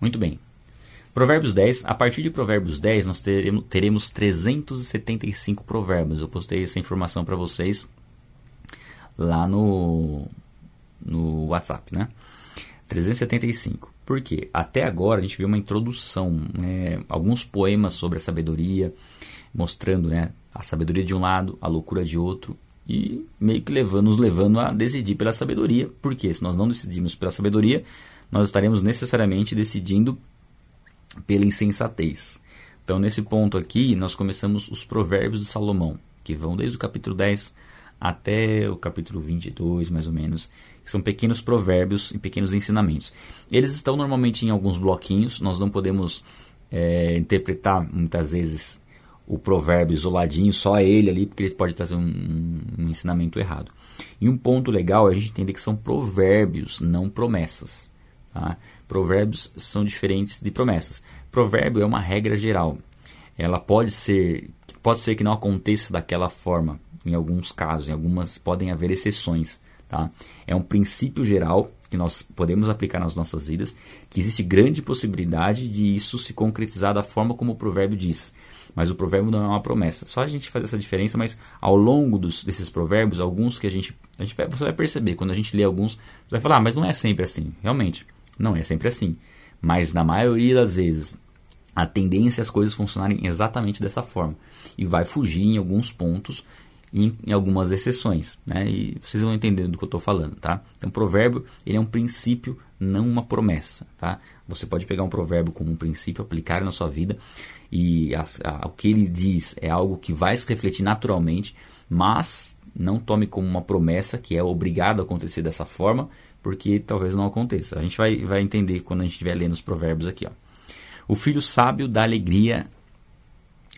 Muito bem. Provérbios 10, a partir de Provérbios 10 nós teremos, teremos 375 provérbios. Eu postei essa informação para vocês lá no, no WhatsApp, né? 375. Por quê? Até agora a gente viu uma introdução, né? alguns poemas sobre a sabedoria, mostrando né, a sabedoria de um lado, a loucura de outro, e meio que levando, nos levando a decidir pela sabedoria. Porque se nós não decidirmos pela sabedoria, nós estaremos necessariamente decidindo pela insensatez. Então, nesse ponto aqui, nós começamos os provérbios de Salomão, que vão desde o capítulo 10 até o capítulo 22, mais ou menos, que são pequenos provérbios e pequenos ensinamentos. Eles estão normalmente em alguns bloquinhos, nós não podemos é, interpretar muitas vezes o provérbio isoladinho, só ele ali, porque ele pode trazer um, um ensinamento errado. E um ponto legal é a gente entender que são provérbios, não promessas. Tá? Provérbios são diferentes de promessas. Provérbio é uma regra geral. Ela pode ser, pode ser que não aconteça daquela forma em alguns casos, em algumas podem haver exceções, tá? É um princípio geral que nós podemos aplicar nas nossas vidas, que existe grande possibilidade de isso se concretizar da forma como o provérbio diz. Mas o provérbio não é uma promessa. Só a gente faz essa diferença, mas ao longo dos, desses provérbios, alguns que a gente, a gente você vai perceber, quando a gente lê alguns, você vai falar, ah, mas não é sempre assim. Realmente, não é sempre assim. Mas na maioria das vezes, a tendência é as coisas funcionarem exatamente dessa forma. E vai fugir em alguns pontos, em, em algumas exceções. Né? E vocês vão entender do que eu estou falando. Tá? Então, provérbio ele é um princípio, não uma promessa. Tá? Você pode pegar um provérbio como um princípio, aplicar na sua vida, e a, a, o que ele diz é algo que vai se refletir naturalmente, mas não tome como uma promessa que é obrigado a acontecer dessa forma, porque talvez não aconteça. A gente vai, vai entender quando a gente estiver lendo os provérbios aqui. Ó. O filho sábio dá alegria.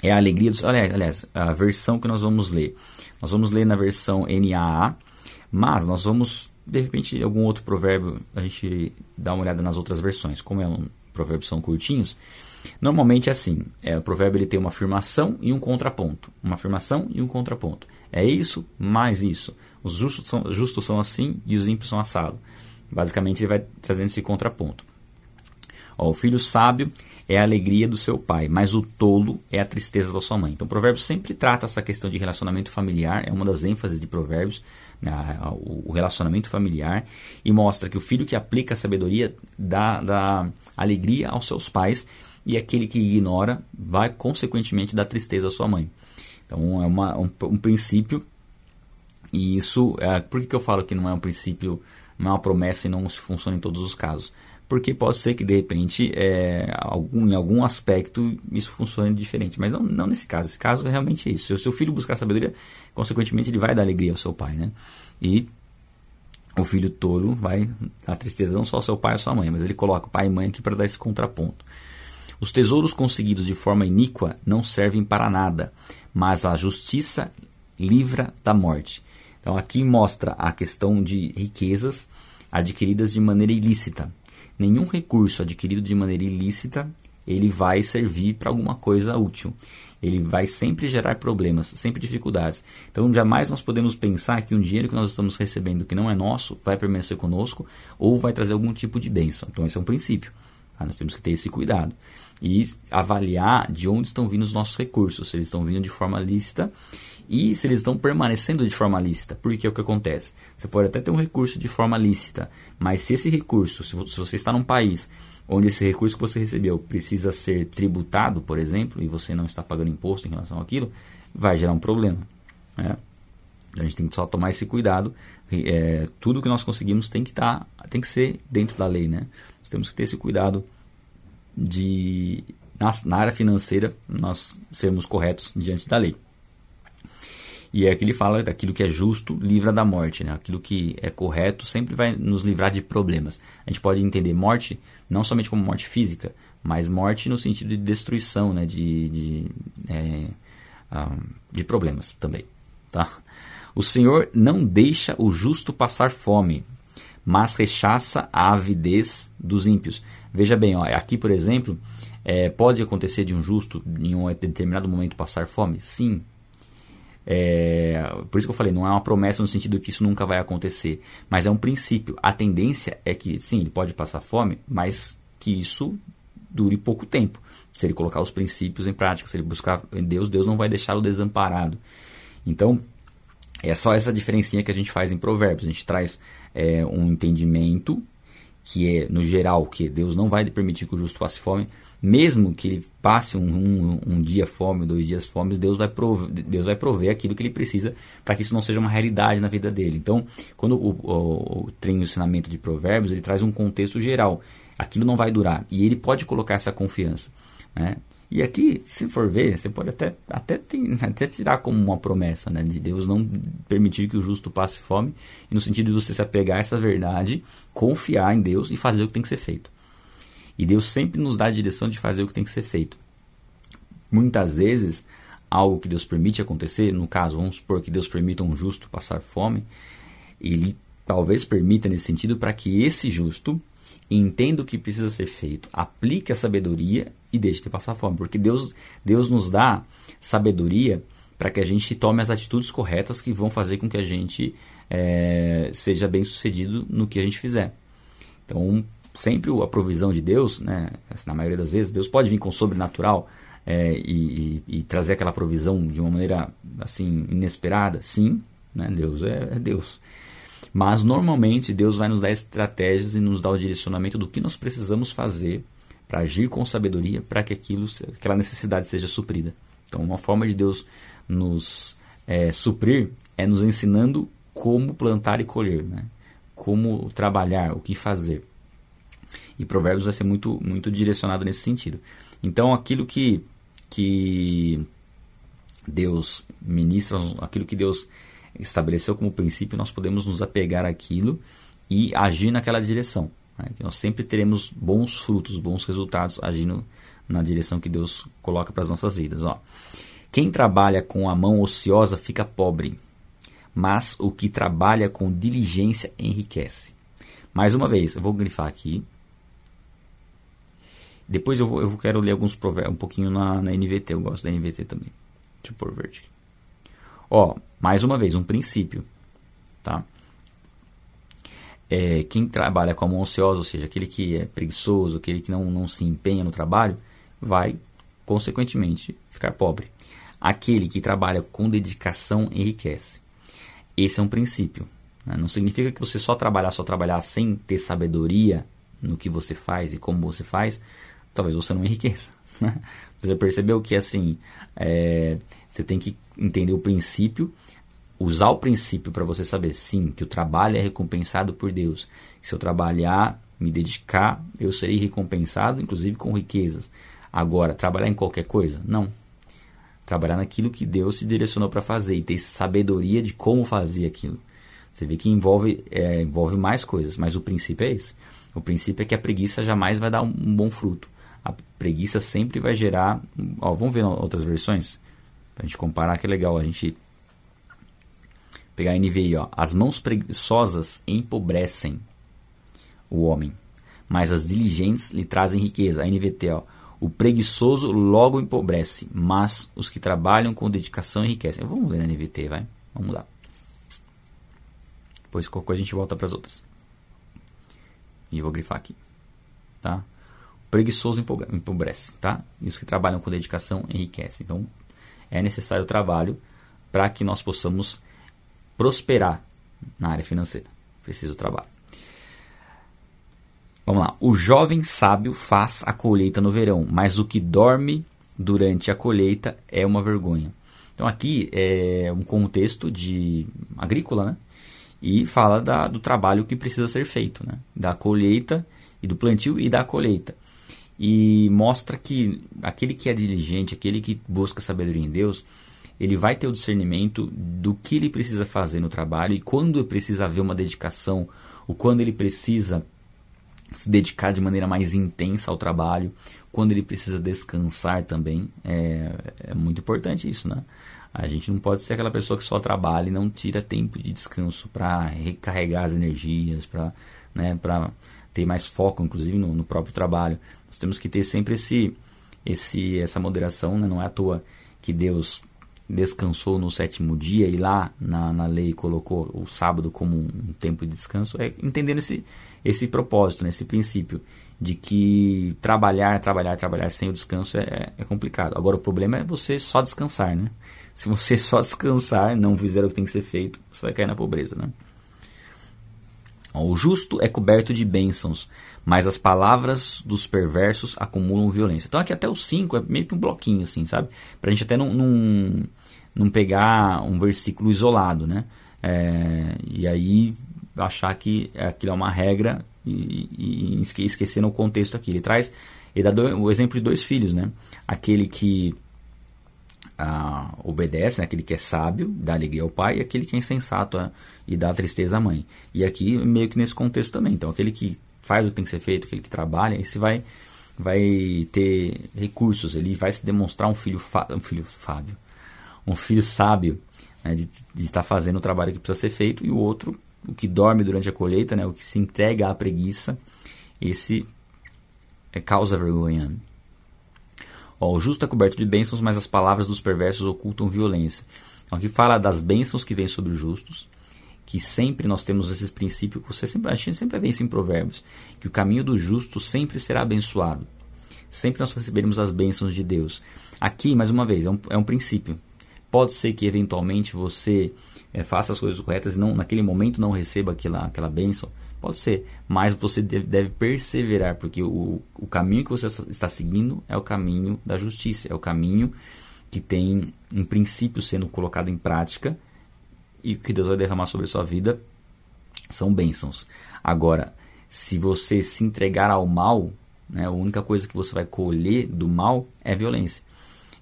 É a alegria dos. Aliás, a versão que nós vamos ler. Nós vamos ler na versão NAA, mas nós vamos, de repente, algum outro provérbio, a gente dá uma olhada nas outras versões. Como é um provérbios são curtinhos, normalmente é assim: é, o provérbio ele tem uma afirmação e um contraponto. Uma afirmação e um contraponto. É isso mais isso. Os justos são, justos são assim e os ímpios são assado. Basicamente, ele vai trazendo esse contraponto. Ó, o filho sábio é a alegria do seu pai, mas o tolo é a tristeza da sua mãe. Então, o provérbio sempre trata essa questão de relacionamento familiar, é uma das ênfases de provérbios, né, o relacionamento familiar, e mostra que o filho que aplica a sabedoria dá, dá alegria aos seus pais, e aquele que ignora vai, consequentemente, dar tristeza à sua mãe. Então, é uma, um, um princípio, e isso, é, por que, que eu falo que não é um princípio não é uma promessa e não funciona em todos os casos. Porque pode ser que de repente é, algum, em algum aspecto isso funcione diferente, mas não, não nesse caso. Esse caso é realmente isso. Se o seu filho buscar sabedoria, consequentemente ele vai dar alegria ao seu pai, né? E o filho tolo vai dar tristeza não só ao seu pai ou à sua mãe, mas ele coloca o pai e mãe aqui para dar esse contraponto. Os tesouros conseguidos de forma iníqua não servem para nada, mas a justiça livra da morte. Então aqui mostra a questão de riquezas adquiridas de maneira ilícita. Nenhum recurso adquirido de maneira ilícita ele vai servir para alguma coisa útil. Ele vai sempre gerar problemas, sempre dificuldades. Então jamais nós podemos pensar que um dinheiro que nós estamos recebendo que não é nosso vai permanecer conosco ou vai trazer algum tipo de bênção. Então esse é um princípio. Tá? Nós temos que ter esse cuidado e avaliar de onde estão vindo os nossos recursos, se eles estão vindo de forma lícita e se eles estão permanecendo de forma lícita. Porque é o que acontece? Você pode até ter um recurso de forma lícita, mas se esse recurso, se você está num país onde esse recurso que você recebeu precisa ser tributado, por exemplo, e você não está pagando imposto em relação àquilo, vai gerar um problema. Né? A gente tem que só tomar esse cuidado. É, tudo que nós conseguimos tem que, tá, tem que ser dentro da lei. Né? Temos que ter esse cuidado de, na, na área financeira, nós sermos corretos diante da lei. E é que ele fala daquilo que é justo, livra da morte. Né? Aquilo que é correto sempre vai nos livrar de problemas. A gente pode entender morte não somente como morte física, mas morte no sentido de destruição, né? de, de, é, de problemas também. Tá? O Senhor não deixa o justo passar fome, mas rechaça a avidez dos ímpios. Veja bem, ó, aqui por exemplo, é, pode acontecer de um justo em um determinado momento passar fome? Sim, é, por isso que eu falei, não é uma promessa no sentido que isso nunca vai acontecer, mas é um princípio. A tendência é que, sim, ele pode passar fome, mas que isso dure pouco tempo. Se ele colocar os princípios em prática, se ele buscar em Deus, Deus não vai deixá-lo desamparado. Então, é só essa diferencinha que a gente faz em Provérbios. A gente traz é, um entendimento que é, no geral, que Deus não vai permitir que o justo passe fome, mesmo que ele passe um, um, um dia fome, dois dias fome, Deus vai, prover, Deus vai prover aquilo que ele precisa para que isso não seja uma realidade na vida dele. Então, quando o, o, o, tem o ensinamento de Provérbios, ele traz um contexto geral. Aquilo não vai durar. E ele pode colocar essa confiança. Né? E aqui, se for ver, você pode até, até, ter, até tirar como uma promessa né, de Deus não permitir que o justo passe fome, e no sentido de você se apegar a essa verdade, confiar em Deus e fazer o que tem que ser feito. E Deus sempre nos dá a direção de fazer o que tem que ser feito. Muitas vezes, algo que Deus permite acontecer, no caso, vamos supor que Deus permita um justo passar fome, ele talvez permita nesse sentido para que esse justo entenda o que precisa ser feito, aplique a sabedoria e deixe de passar fome. Porque Deus, Deus nos dá sabedoria para que a gente tome as atitudes corretas que vão fazer com que a gente é, seja bem sucedido no que a gente fizer. Então, sempre a provisão de Deus, né, na maioria das vezes, Deus pode vir com o sobrenatural é, e, e, e, trazer aquela provisão de uma maneira assim inesperada. Sim, né, Deus é, é Deus. Mas normalmente Deus vai nos dar estratégias e nos dar o direcionamento do que nós precisamos fazer para agir com sabedoria para que aquilo, aquela necessidade seja suprida. Então, uma forma de Deus nos é, suprir é nos ensinando como plantar e colher, né? como trabalhar, o que fazer. E Provérbios vai ser muito, muito direcionado nesse sentido. Então, aquilo que, que Deus ministra, aquilo que Deus estabeleceu como princípio, nós podemos nos apegar àquilo e agir naquela direção. Né? nós sempre teremos bons frutos, bons resultados agindo na direção que Deus coloca para as nossas vidas. Ó. Quem trabalha com a mão ociosa fica pobre, mas o que trabalha com diligência enriquece. Mais uma vez, eu vou grifar aqui. Depois eu, vou, eu quero ler alguns provérbios, um pouquinho na, na NVT, eu gosto da NVT também. Deixa eu pôr verde. Ó, mais uma vez, um princípio. Tá? É, quem trabalha com a mão ociosa, ou seja, aquele que é preguiçoso, aquele que não, não se empenha no trabalho, vai, consequentemente, ficar pobre. Aquele que trabalha com dedicação enriquece. Esse é um princípio. Né? Não significa que você só trabalhar, só trabalhar sem ter sabedoria no que você faz e como você faz, talvez você não enriqueça. Né? Você já percebeu que assim, é, você tem que entender o princípio usar o princípio para você saber, sim, que o trabalho é recompensado por Deus. Se eu trabalhar, me dedicar, eu serei recompensado, inclusive com riquezas. Agora, trabalhar em qualquer coisa? Não. Trabalhar naquilo que Deus te direcionou para fazer e ter sabedoria de como fazer aquilo. Você vê que envolve, é, envolve mais coisas, mas o princípio é esse. O princípio é que a preguiça jamais vai dar um, um bom fruto. A preguiça sempre vai gerar. Ó, vamos ver outras versões? Para a gente comparar, que é legal a gente pegar a NVI, ó. As mãos preguiçosas empobrecem o homem, mas as diligentes lhe trazem riqueza. A NVT, ó. O preguiçoso logo empobrece, mas os que trabalham com dedicação enriquecem. Vamos ler na NVT, vai. Vamos lá. Depois qualquer coisa a gente volta para as outras. E vou grifar aqui. Tá? O preguiçoso empobrece, tá? E os que trabalham com dedicação enriquecem. Então, é necessário trabalho para que nós possamos prosperar na área financeira. Precisa do trabalho. Vamos lá. O jovem sábio faz a colheita no verão, mas o que dorme durante a colheita é uma vergonha. Então aqui é um contexto de agrícola, né? E fala da, do trabalho que precisa ser feito, né? Da colheita e do plantio e da colheita. E mostra que aquele que é diligente, aquele que busca sabedoria em Deus, ele vai ter o discernimento do que ele precisa fazer no trabalho e quando precisa haver uma dedicação, ou quando ele precisa se dedicar de maneira mais intensa ao trabalho, quando ele precisa descansar também. É, é muito importante isso, né? A gente não pode ser aquela pessoa que só trabalha e não tira tempo de descanso para recarregar as energias, para né, ter mais foco, inclusive, no, no, próprio trabalho. Nós temos que ter sempre esse, esse, essa moderação, né? não é à toa que Deus descansou no sétimo dia e lá na, na lei colocou o sábado como um tempo de descanso, é entendendo esse, esse propósito, né, esse princípio de que trabalhar, trabalhar, trabalhar sem o descanso é, é complicado. Agora o problema é você só descansar, né? Se você só descansar, não fizer o que tem que ser feito, você vai cair na pobreza, né? O justo é coberto de bênçãos, mas as palavras dos perversos acumulam violência. Então aqui até o 5 é meio que um bloquinho, assim, sabe? Pra gente até não, não, não pegar um versículo isolado, né? É, e aí achar que aquilo é uma regra e, e, e esquecendo o contexto aqui. Ele traz, ele dá do, o exemplo de dois filhos, né? Aquele que ah, obedece, né? aquele que é sábio, dá alegria ao pai, e aquele que é insensato ah, e dá tristeza à mãe. E aqui meio que nesse contexto também. Então aquele que faz o que tem que ser feito, aquele que trabalha, esse vai vai ter recursos, ele vai se demonstrar um filho um filho fábio, um filho sábio, né, de estar tá fazendo o trabalho que precisa ser feito, e o outro o que dorme durante a colheita, né, o que se entrega à preguiça, esse é causa vergonha. Ó, o justo é coberto de bênçãos, mas as palavras dos perversos ocultam violência. Então aqui fala das bênçãos que vêm sobre os justos, que sempre nós temos esses princípios, você sempre, a gente sempre vê isso em provérbios, que o caminho do justo sempre será abençoado. Sempre nós receberemos as bênçãos de Deus. Aqui, mais uma vez, é um, é um princípio. Pode ser que eventualmente você é, faça as coisas corretas e não, naquele momento não receba aquela, aquela bênção. Pode ser, mas você deve, perseverar, porque o, o caminho que você está seguindo é o caminho da justiça, é o caminho que tem um princípio sendo colocado em prática e o que Deus vai derramar sobre a sua vida são bênçãos. Agora, se você se entregar ao mal, né, a única coisa que você vai colher do mal é violência.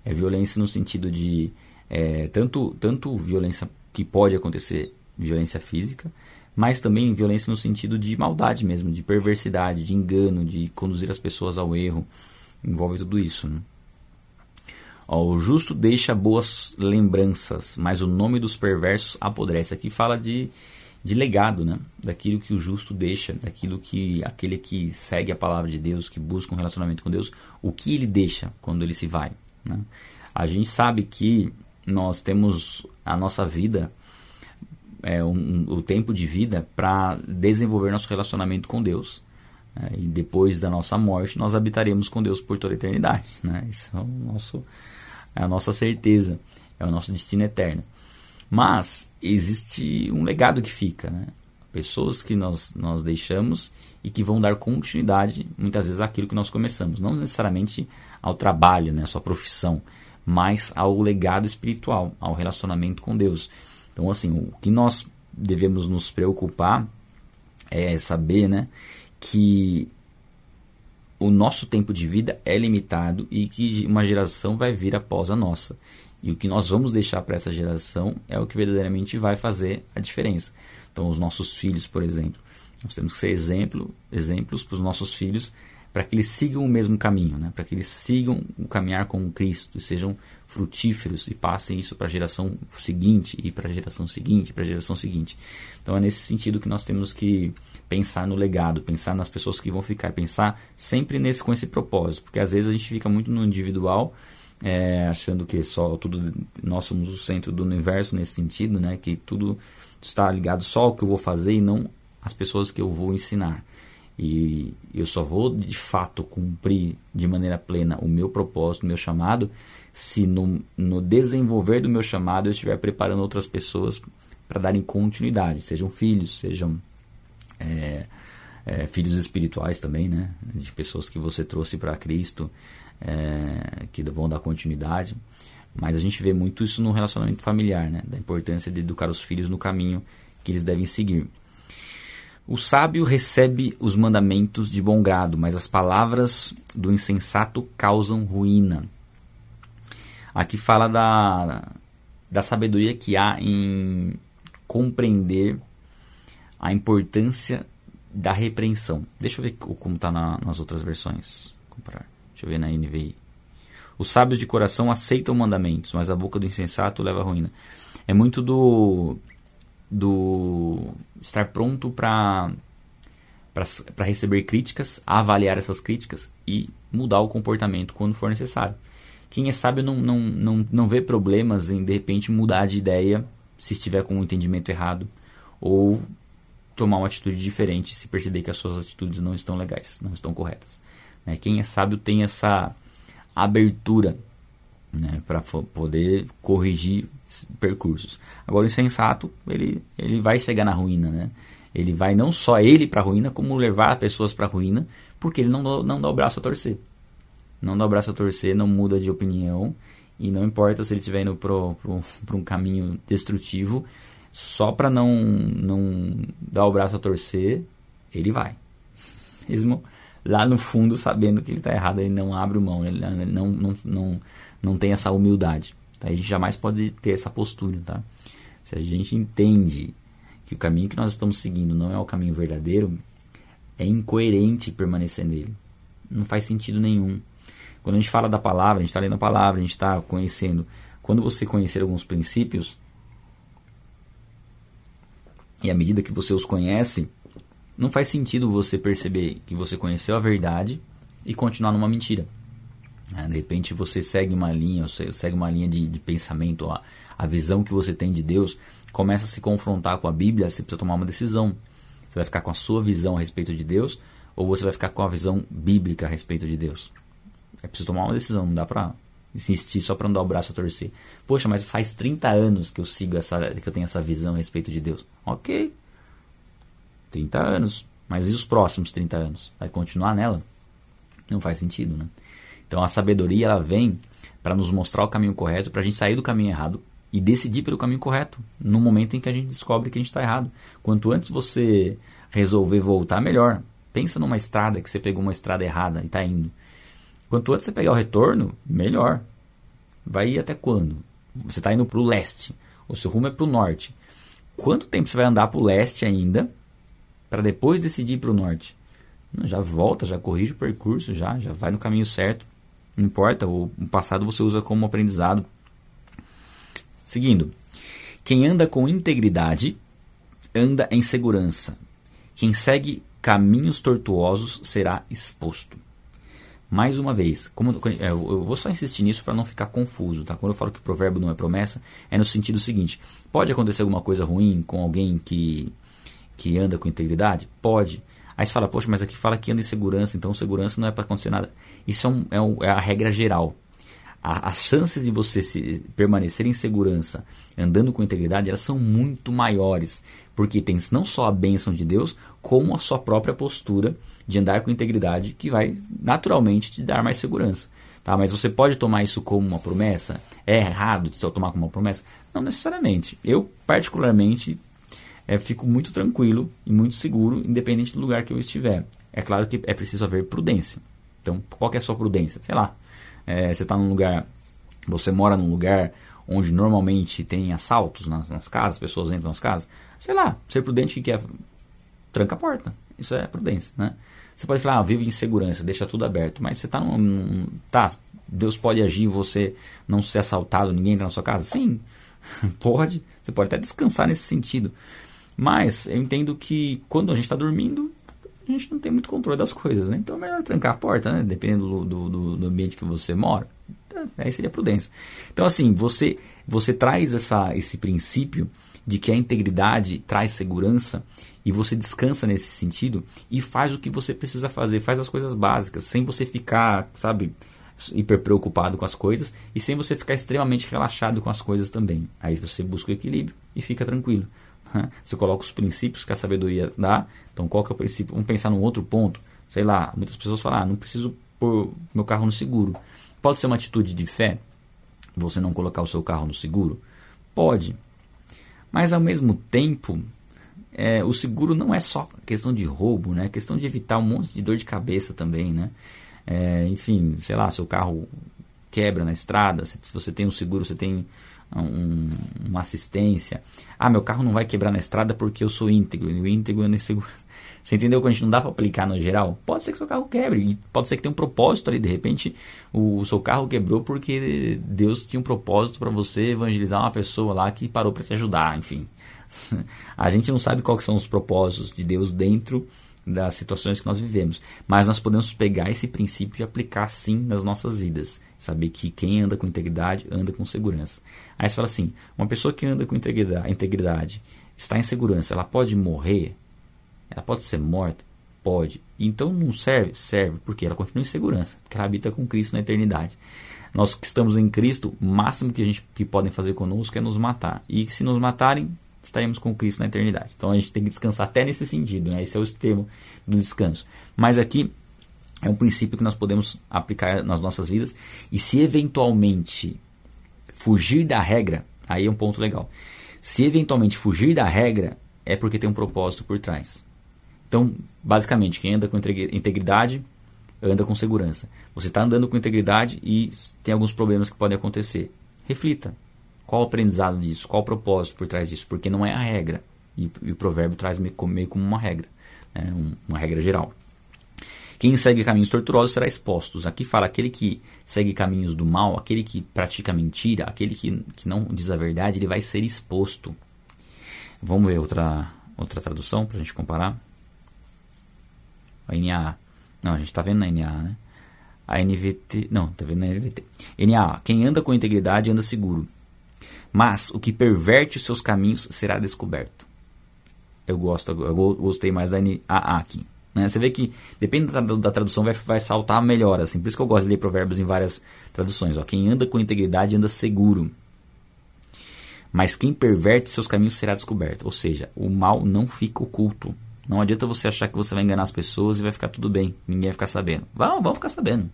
É violência no sentido de é, tanto, tanto violência que pode acontecer violência física, mas também violência no sentido de maldade mesmo, de perversidade, de engano, de conduzir as pessoas ao erro. Envolve tudo isso. Né? Ó, o justo deixa boas lembranças, mas o nome dos perversos apodrece. Aqui fala de, de legado, né? daquilo que o justo deixa, daquilo que aquele que segue a palavra de Deus, que busca um relacionamento com Deus, o que ele deixa quando ele se vai. Né? A gente sabe que nós temos a nossa vida, é, um, o tempo de vida para desenvolver nosso relacionamento com Deus. Né? E depois da nossa morte, nós habitaremos com Deus por toda a eternidade. Né? Isso é, o nosso, é a nossa certeza, é o nosso destino eterno. Mas existe um legado que fica, né? pessoas que nós, nós deixamos e que vão dar continuidade, muitas vezes, àquilo que nós começamos. Não necessariamente ao trabalho, né, à sua profissão, mas ao legado espiritual, ao relacionamento com Deus. Então, assim, o que nós devemos nos preocupar é saber, né, que o nosso tempo de vida é limitado e que uma geração vai vir após a nossa. E o que nós vamos deixar para essa geração é o que verdadeiramente vai fazer a diferença. Então, os nossos filhos, por exemplo, nós temos que ser exemplo, exemplos para os nossos filhos para que eles sigam o mesmo caminho, né? para que eles sigam o caminhar com Cristo, sejam frutíferos e passem isso para a geração seguinte e para a geração seguinte, para a geração seguinte. Então é nesse sentido que nós temos que pensar no legado, pensar nas pessoas que vão ficar, pensar sempre nesse com esse propósito, porque às vezes a gente fica muito no individual, é, achando que só tudo nós somos o centro do universo nesse sentido, né? Que tudo está ligado só ao que eu vou fazer e não as pessoas que eu vou ensinar. E eu só vou de fato cumprir de maneira plena o meu propósito, o meu chamado, se no, no desenvolver do meu chamado eu estiver preparando outras pessoas para darem continuidade, sejam filhos, sejam é, é, filhos espirituais também, né? De pessoas que você trouxe para Cristo, é, que vão dar continuidade. Mas a gente vê muito isso no relacionamento familiar, né? Da importância de educar os filhos no caminho que eles devem seguir. O sábio recebe os mandamentos de bom grado, mas as palavras do insensato causam ruína. Aqui fala da, da sabedoria que há em compreender a importância da repreensão. Deixa eu ver como está na, nas outras versões. Deixa eu ver na NVI. Os sábios de coração aceitam mandamentos, mas a boca do insensato leva à ruína. É muito do do estar pronto para para receber críticas, avaliar essas críticas e mudar o comportamento quando for necessário. Quem é sábio não, não, não, não vê problemas em de repente mudar de ideia se estiver com um entendimento errado ou tomar uma atitude diferente se perceber que as suas atitudes não estão legais, não estão corretas. Né? Quem é sábio tem essa abertura né, para poder corrigir percursos. Agora o insensato, ele, ele vai chegar na ruína, né? Ele vai não só ele para a ruína, como levar pessoas para a ruína, porque ele não, não dá o braço a torcer. Não dá o braço a torcer, não muda de opinião, e não importa se ele estiver indo para um caminho destrutivo, só para não, não dar o braço a torcer, ele vai. Mesmo lá no fundo, sabendo que ele está errado, ele não abre mão, ele não, não, não, não tem essa humildade. Tá? A gente jamais pode ter essa postura. Tá? Se a gente entende que o caminho que nós estamos seguindo não é o caminho verdadeiro, é incoerente permanecer nele. Não faz sentido nenhum. Quando a gente fala da palavra, a gente está lendo a palavra, a gente está conhecendo. Quando você conhecer alguns princípios, e à medida que você os conhece, não faz sentido você perceber que você conheceu a verdade e continuar numa mentira. Né? De repente você segue uma linha, você segue uma linha de, de pensamento, a, a visão que você tem de Deus começa a se confrontar com a Bíblia, você precisa tomar uma decisão. Você vai ficar com a sua visão a respeito de Deus ou você vai ficar com a visão bíblica a respeito de Deus? É preciso tomar uma decisão, não dá pra insistir só para não dar o braço a torcer. Poxa, mas faz 30 anos que eu sigo essa, que eu tenho essa visão a respeito de Deus. Ok. 30 anos. Mas e os próximos 30 anos? Vai continuar nela? Não faz sentido, né? Então a sabedoria ela vem para nos mostrar o caminho correto, para a gente sair do caminho errado e decidir pelo caminho correto, no momento em que a gente descobre que a gente está errado. Quanto antes você resolver voltar, melhor. Pensa numa estrada que você pegou uma estrada errada e está indo. Quanto antes você pegar o retorno, melhor. Vai ir até quando? Você está indo para o leste, o seu rumo é para o norte. Quanto tempo você vai andar para o leste ainda, para depois decidir para o norte? Já volta, já corrige o percurso, já, já vai no caminho certo. Não importa, o passado você usa como aprendizado. Seguindo, quem anda com integridade anda em segurança. Quem segue caminhos tortuosos será exposto. Mais uma vez, como é, eu vou só insistir nisso para não ficar confuso, tá? Quando eu falo que provérbio não é promessa, é no sentido seguinte: pode acontecer alguma coisa ruim com alguém que que anda com integridade? Pode. Aí você fala, poxa, mas aqui fala que anda em segurança, então segurança não é para acontecer nada. Isso é, um, é, um, é, a regra geral. A, as chances de você se, permanecer em segurança andando com integridade, elas são muito maiores. Porque tem não só a bênção de Deus, como a sua própria postura de andar com integridade, que vai naturalmente te dar mais segurança. Tá? Mas você pode tomar isso como uma promessa? É errado de tomar como uma promessa? Não necessariamente. Eu, particularmente, é, fico muito tranquilo e muito seguro, independente do lugar que eu estiver. É claro que é preciso haver prudência. Então, qual é a sua prudência? Sei lá, é, você está num lugar, você mora num lugar onde normalmente tem assaltos nas, nas casas, pessoas entram nas casas, sei lá, ser prudente que é tranca a porta. Isso é prudência, né? Você pode falar, ah, vive em segurança, deixa tudo aberto, mas você está num, num, tá, Deus pode agir você não ser assaltado, ninguém entra na sua casa? Sim, pode. Você pode até descansar nesse sentido. Mas eu entendo que quando a gente está dormindo, a gente não tem muito controle das coisas, né? Então é melhor trancar a porta, né? Dependendo do, do, do ambiente que você mora. É, aí seria prudência. Então, assim, você, você traz essa, esse princípio de que a integridade traz segurança e você descansa nesse sentido e faz o que você precisa fazer, faz as coisas básicas, sem você ficar, sabe, hiper preocupado com as coisas e sem você ficar extremamente relaxado com as coisas também. Aí você busca o equilíbrio e fica tranquilo. Você coloca os princípios que a sabedoria dá. Então, qual que é o princípio? Vamos pensar num outro ponto. Sei lá, muitas pessoas falam, ah, não preciso pôr meu carro no seguro. Pode ser uma atitude de fé você não colocar o seu carro no seguro? Pode. Mas ao mesmo tempo, é, o seguro não é só questão de roubo, né? É questão de evitar um monte de dor de cabeça também, né? É, enfim, sei lá, seu carro quebra na estrada, se você tem um seguro, você tem um, uma assistência. Ah, meu carro não vai quebrar na estrada porque eu sou íntegro. E o íntegro é seguro. Você entendeu que a gente não dá para aplicar no geral? Pode ser que seu carro quebre, e pode ser que tenha um propósito ali. De repente, o seu carro quebrou porque Deus tinha um propósito para você evangelizar uma pessoa lá que parou para te ajudar. Enfim, a gente não sabe quais são os propósitos de Deus dentro das situações que nós vivemos. Mas nós podemos pegar esse princípio e aplicar sim nas nossas vidas. Saber que quem anda com integridade anda com segurança. Aí você fala assim: uma pessoa que anda com integridade, integridade está em segurança, ela pode morrer? Ela pode ser morta? Pode. Então não serve? Serve, porque ela continua em segurança, porque ela habita com Cristo na eternidade. Nós que estamos em Cristo, o máximo que a gente que podem fazer conosco é nos matar. E se nos matarem, estaremos com Cristo na eternidade. Então a gente tem que descansar até nesse sentido, né? Esse é o extremo do descanso. Mas aqui é um princípio que nós podemos aplicar nas nossas vidas e se eventualmente fugir da regra, aí é um ponto legal. Se eventualmente fugir da regra, é porque tem um propósito por trás. Então, basicamente, quem anda com integridade anda com segurança. Você está andando com integridade e tem alguns problemas que podem acontecer. Reflita. Qual o aprendizado disso? Qual o propósito por trás disso? Porque não é a regra. E, e o provérbio traz meio, meio como uma regra. Né? uma regra geral. Quem segue caminhos tortuosos será exposto. Aqui fala aquele que segue caminhos do mal, aquele que pratica mentira, aquele que, que não diz a verdade, ele vai ser exposto. Vamos ver outra, outra tradução para a gente comparar. A NAA. Não, a gente está vendo na NAA, né? A NVT. Não, está vendo na NVT. NAA. Quem anda com integridade anda seguro. Mas o que perverte os seus caminhos será descoberto. Eu gosto, eu gostei mais da NAA aqui. Né? Você vê que, depende da, da tradução, vai, vai saltar melhor. Assim. Por isso que eu gosto de ler provérbios em várias traduções. Ó. Quem anda com integridade anda seguro. Mas quem perverte seus caminhos será descoberto. Ou seja, o mal não fica oculto. Não adianta você achar que você vai enganar as pessoas e vai ficar tudo bem. Ninguém vai ficar sabendo. Vão, vão ficar sabendo.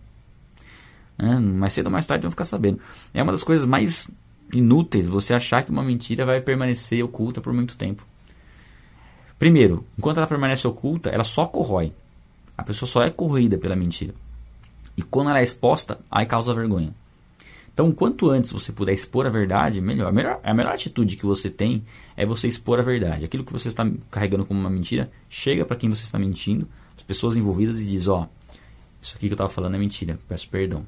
É, mais cedo ou mais tarde vão ficar sabendo. É uma das coisas mais inúteis você achar que uma mentira vai permanecer oculta por muito tempo. Primeiro, enquanto ela permanece oculta, ela só corrói. A pessoa só é corroída pela mentira. E quando ela é exposta, aí causa vergonha. Então, quanto antes você puder expor a verdade, melhor. A melhor, a melhor atitude que você tem é você expor a verdade. Aquilo que você está carregando como uma mentira, chega para quem você está mentindo, as pessoas envolvidas e diz, ó, oh, isso aqui que eu estava falando é mentira, peço perdão.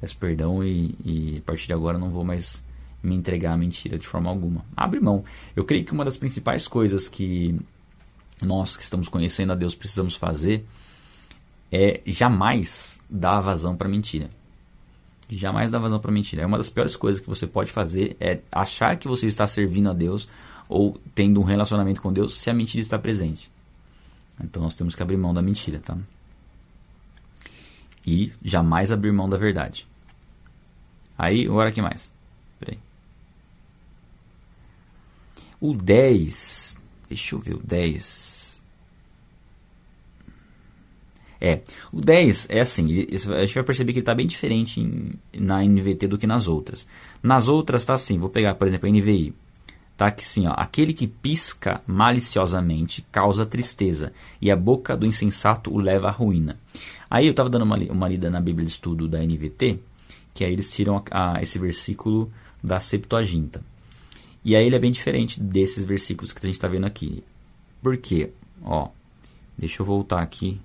Peço perdão e, e a partir de agora não vou mais me entregar à mentira de forma alguma. Abre mão. Eu creio que uma das principais coisas que nós que estamos conhecendo a Deus precisamos fazer é jamais dar vazão para mentira. Jamais dar vazão para mentira. É uma das piores coisas que você pode fazer é achar que você está servindo a Deus ou tendo um relacionamento com Deus se a mentira está presente. Então nós temos que abrir mão da mentira, tá? E jamais abrir mão da verdade. Aí, agora que mais? Peraí. O 10. Deixa eu ver o 10. É, o 10 é assim, a gente vai perceber que ele está bem diferente em, na NVT do que nas outras. Nas outras está assim, vou pegar por exemplo a NVI. Tá aqui assim, ó, aquele que pisca maliciosamente causa tristeza, e a boca do insensato o leva à ruína. Aí eu estava dando uma, uma lida na Bíblia de Estudo da NVT, que aí eles tiram a, a, esse versículo da Septuaginta. E aí ele é bem diferente desses versículos que a gente está vendo aqui. Por quê? Ó, deixa eu voltar aqui.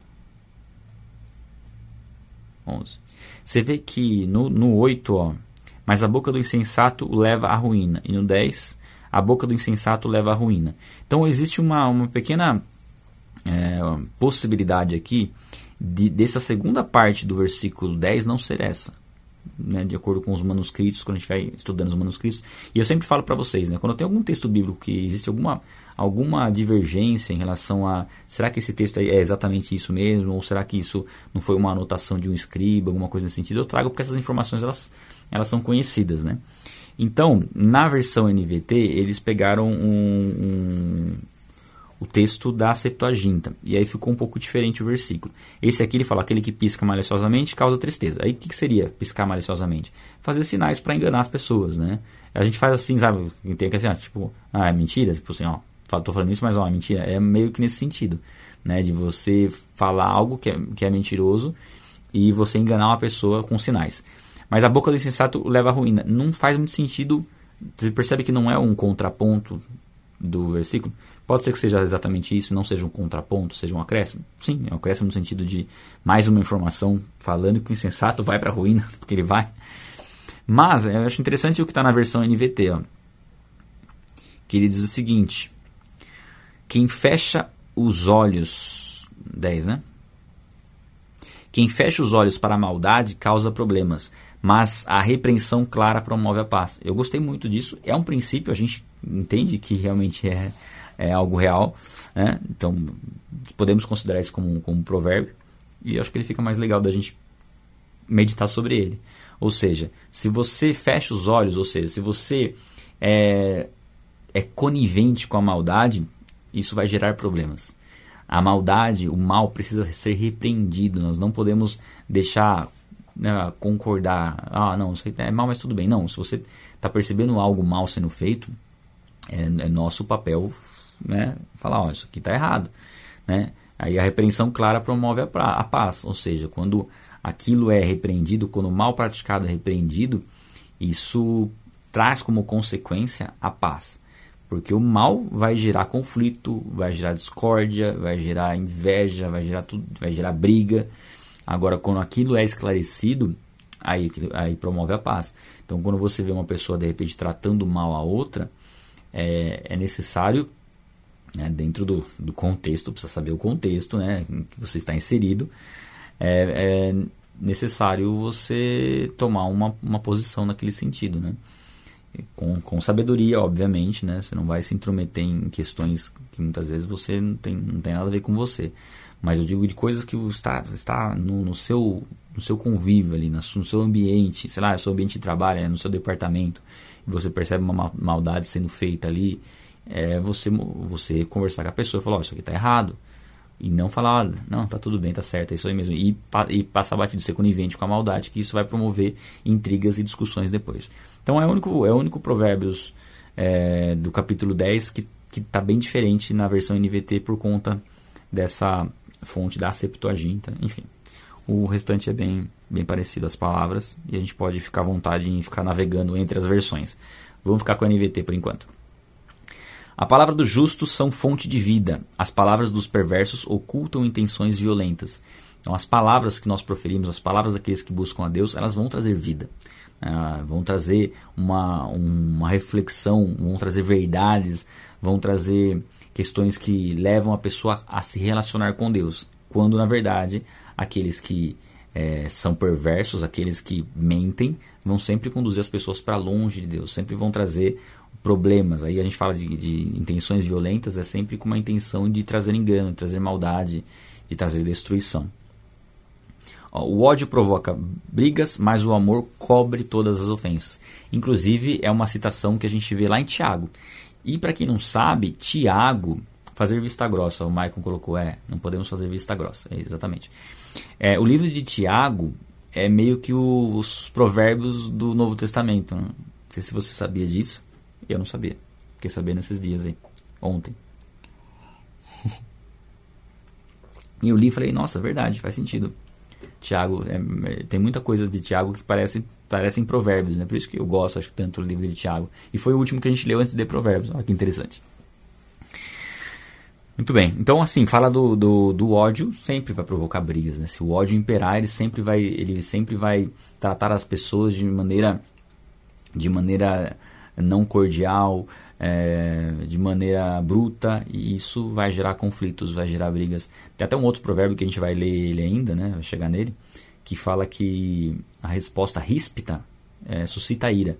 11. Você vê que no, no 8, ó, mas a boca do insensato leva à ruína. E no 10, a boca do insensato leva à ruína. Então existe uma, uma pequena é, possibilidade aqui de, dessa segunda parte do versículo 10 não ser essa né, de acordo com os manuscritos, quando a gente vai estudando os manuscritos. E eu sempre falo para vocês, né, quando tem algum texto bíblico que existe alguma, alguma divergência em relação a será que esse texto é exatamente isso mesmo, ou será que isso não foi uma anotação de um escriba, alguma coisa nesse sentido, eu trago porque essas informações elas, elas são conhecidas. Né? Então, na versão NVT, eles pegaram um, um o texto da Septuaginta. E aí ficou um pouco diferente o versículo. Esse aqui ele fala: aquele que pisca maliciosamente causa tristeza. Aí o que, que seria piscar maliciosamente? Fazer sinais para enganar as pessoas, né? A gente faz assim, sabe? Tem que assim, ó, tipo, ah, é mentira? Tipo assim, ó, tô falando isso, mas ó, é mentira. É meio que nesse sentido, né? De você falar algo que é, que é mentiroso e você enganar uma pessoa com sinais. Mas a boca do insensato leva à ruína. Não faz muito sentido. Você percebe que não é um contraponto do versículo? Pode ser que seja exatamente isso, não seja um contraponto, seja um acréscimo. Sim, é um acréscimo no sentido de mais uma informação falando que o insensato vai para a ruína, porque ele vai. Mas eu acho interessante o que está na versão NVT, ó, que ele diz o seguinte: quem fecha os olhos, 10, né? Quem fecha os olhos para a maldade causa problemas, mas a repreensão clara promove a paz. Eu gostei muito disso. É um princípio, a gente entende que realmente é é algo real, né? Então podemos considerar isso como, como um provérbio e acho que ele fica mais legal da gente meditar sobre ele. Ou seja, se você fecha os olhos, ou seja, se você é, é conivente com a maldade, isso vai gerar problemas. A maldade, o mal precisa ser repreendido. Nós não podemos deixar né, concordar. Ah, não, isso é mal, mas tudo bem. Não, se você está percebendo algo mal sendo feito, é, é nosso papel né, falar: ó, isso aqui está errado. Né? Aí a repreensão clara promove a, a paz. Ou seja, quando aquilo é repreendido, quando o mal praticado é repreendido, isso traz como consequência a paz. Porque o mal vai gerar conflito, vai gerar discórdia, vai gerar inveja, vai gerar tudo, vai gerar briga. Agora, quando aquilo é esclarecido, aí, aí promove a paz. Então, quando você vê uma pessoa de repente tratando mal a outra, é, é necessário, né, dentro do, do contexto, precisa saber o contexto né, em que você está inserido, é, é necessário você tomar uma, uma posição naquele sentido. Né? Com, com sabedoria, obviamente, né? Você não vai se intrometer em questões que muitas vezes você não tem, não tem nada a ver com você. Mas eu digo de coisas que está, está no, no seu, no seu convívio ali, no seu ambiente, sei lá, no seu ambiente de trabalho, é no seu departamento, e você percebe uma maldade sendo feita ali, é você, você conversar com a pessoa e falar, oh, isso aqui está errado. E não falar, ah, não, tá tudo bem, tá certo, é isso aí mesmo. E, e passar batido, ser conivente com a maldade, que isso vai promover intrigas e discussões depois. Então é o único, é o único Provérbios é, do capítulo 10 que está bem diferente na versão NVT por conta dessa fonte da Septuaginta, enfim. O restante é bem, bem parecido às palavras e a gente pode ficar à vontade em ficar navegando entre as versões. Vamos ficar com a NVT por enquanto. A palavra dos justos são fonte de vida. As palavras dos perversos ocultam intenções violentas. Então, as palavras que nós proferimos, as palavras daqueles que buscam a Deus, elas vão trazer vida. Uh, vão trazer uma, uma reflexão, vão trazer verdades, vão trazer questões que levam a pessoa a se relacionar com Deus. Quando, na verdade, aqueles que é, são perversos, aqueles que mentem, vão sempre conduzir as pessoas para longe de Deus, sempre vão trazer problemas. Aí a gente fala de, de, intenções violentas, é sempre com uma intenção de trazer engano, de trazer maldade, de trazer destruição. O ódio provoca brigas, mas o amor cobre todas as ofensas. Inclusive, é uma citação que a gente vê lá em Tiago. E para quem não sabe, Tiago, fazer vista grossa, o Maicon colocou, é, não podemos fazer vista grossa, é, exatamente. É, o livro de Tiago é meio que o, os provérbios do Novo Testamento. Não sei se você sabia disso. Eu não sabia. Fiquei sabendo esses dias aí. Ontem. e eu li e falei, nossa, verdade, faz sentido. Tiago, é, é, tem muita coisa de Tiago que parece parecem provérbios, né? Por isso que eu gosto, acho tanto do livro de Tiago. E foi o último que a gente leu antes de provérbios. Olha que interessante. Muito bem. Então, assim, fala do, do, do, ódio, sempre vai provocar brigas, né? Se o ódio imperar, ele sempre vai, ele sempre vai tratar as pessoas de maneira, de maneira não cordial, é, de maneira bruta, e isso vai gerar conflitos, vai gerar brigas. Tem até um outro provérbio que a gente vai ler ele ainda, né? Vai chegar nele, que fala que a resposta ríspida é, suscita ira.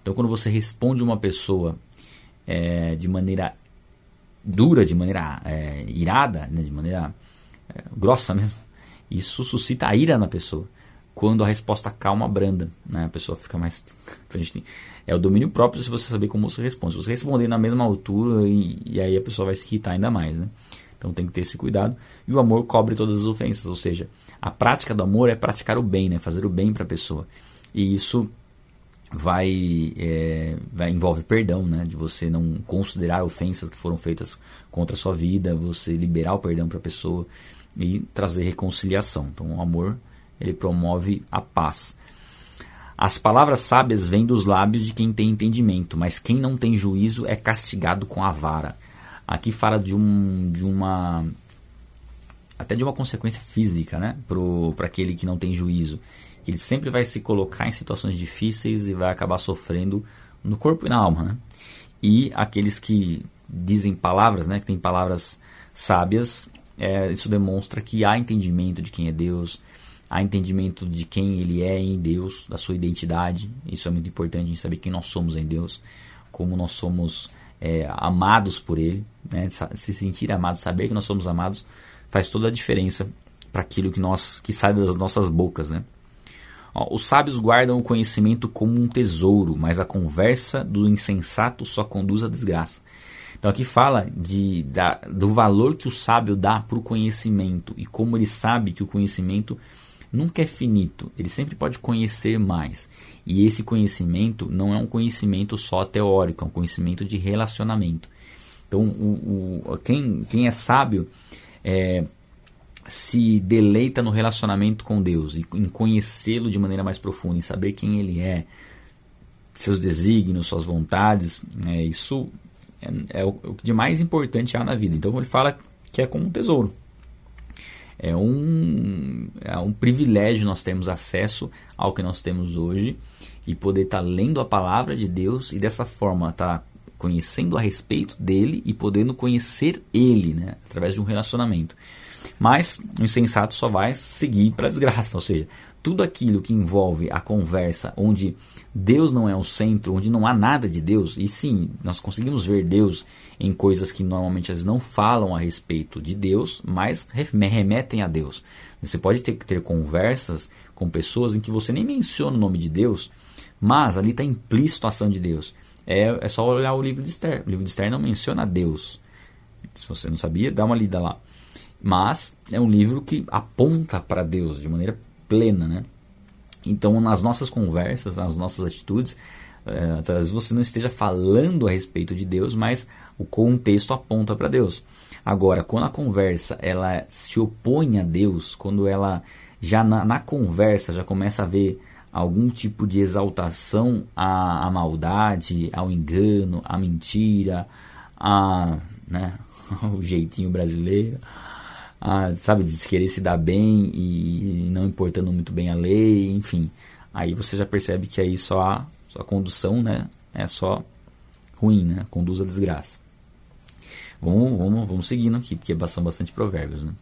Então, quando você responde uma pessoa é, de maneira dura, de maneira é, irada, né, de maneira é, grossa mesmo, isso suscita ira na pessoa. Quando a resposta calma, branda, né, a pessoa fica mais. É o domínio próprio se você saber como você responde. Se você responder na mesma altura, e, e aí a pessoa vai se irritar ainda mais. Né? Então tem que ter esse cuidado. E o amor cobre todas as ofensas, ou seja, a prática do amor é praticar o bem, né? fazer o bem para a pessoa. E isso vai, é, vai envolve perdão, né? de você não considerar ofensas que foram feitas contra a sua vida, você liberar o perdão para a pessoa e trazer reconciliação. Então o amor ele promove a paz. As palavras sábias vêm dos lábios de quem tem entendimento, mas quem não tem juízo é castigado com a vara. Aqui fala de, um, de uma. até de uma consequência física, né? Para aquele que não tem juízo. Que ele sempre vai se colocar em situações difíceis e vai acabar sofrendo no corpo e na alma, né? E aqueles que dizem palavras, né? Que têm palavras sábias, é, isso demonstra que há entendimento de quem é Deus, há entendimento de quem ele é em Deus, da sua identidade. Isso é muito importante, a gente saber quem nós somos em Deus, como nós somos é, amados por Ele, né? se sentir amados, saber que nós somos amados, faz toda a diferença para aquilo que nós que sai das nossas bocas, né? Ó, os sábios guardam o conhecimento como um tesouro, mas a conversa do insensato só conduz à desgraça. Então aqui fala de, da, do valor que o sábio dá para o conhecimento e como ele sabe que o conhecimento nunca é finito, ele sempre pode conhecer mais. E esse conhecimento não é um conhecimento só teórico, é um conhecimento de relacionamento. Então, o, o quem, quem é sábio é, se deleita no relacionamento com Deus e em conhecê-lo de maneira mais profunda, em saber quem Ele é, seus desígnios, suas vontades. É, isso é, é o, o que de mais importante há na vida. Então, ele fala que é como um tesouro. É um, é um privilégio nós termos acesso ao que nós temos hoje e poder estar tá lendo a palavra de Deus e dessa forma estar tá conhecendo a respeito dele e podendo conhecer ele, né, através de um relacionamento. Mas o insensato só vai seguir para a desgraça, ou seja, tudo aquilo que envolve a conversa onde Deus não é o centro, onde não há nada de Deus, e sim, nós conseguimos ver Deus em coisas que normalmente elas não falam a respeito de Deus, mas remetem a Deus. Você pode ter, ter conversas com pessoas em que você nem menciona o nome de Deus, mas ali está implícito a ação de Deus. É, é só olhar o livro de Esther. O livro de Esther não menciona Deus. Se você não sabia, dá uma lida lá. Mas é um livro que aponta para Deus de maneira plena, né? Então, nas nossas conversas, nas nossas atitudes, é, talvez você não esteja falando a respeito de Deus, mas o contexto aponta para Deus. Agora, quando a conversa ela se opõe a Deus, quando ela já na, na conversa já começa a ver algum tipo de exaltação à, à maldade, ao engano, à mentira, a, né, ao jeitinho brasileiro, a, sabe, de querer se dar bem e não importando muito bem a lei, enfim. Aí você já percebe que aí só a, só a condução né, é só ruim, né, conduz à desgraça. Vamos, vamos, vamos seguindo aqui, porque são bastante provérbios. Né?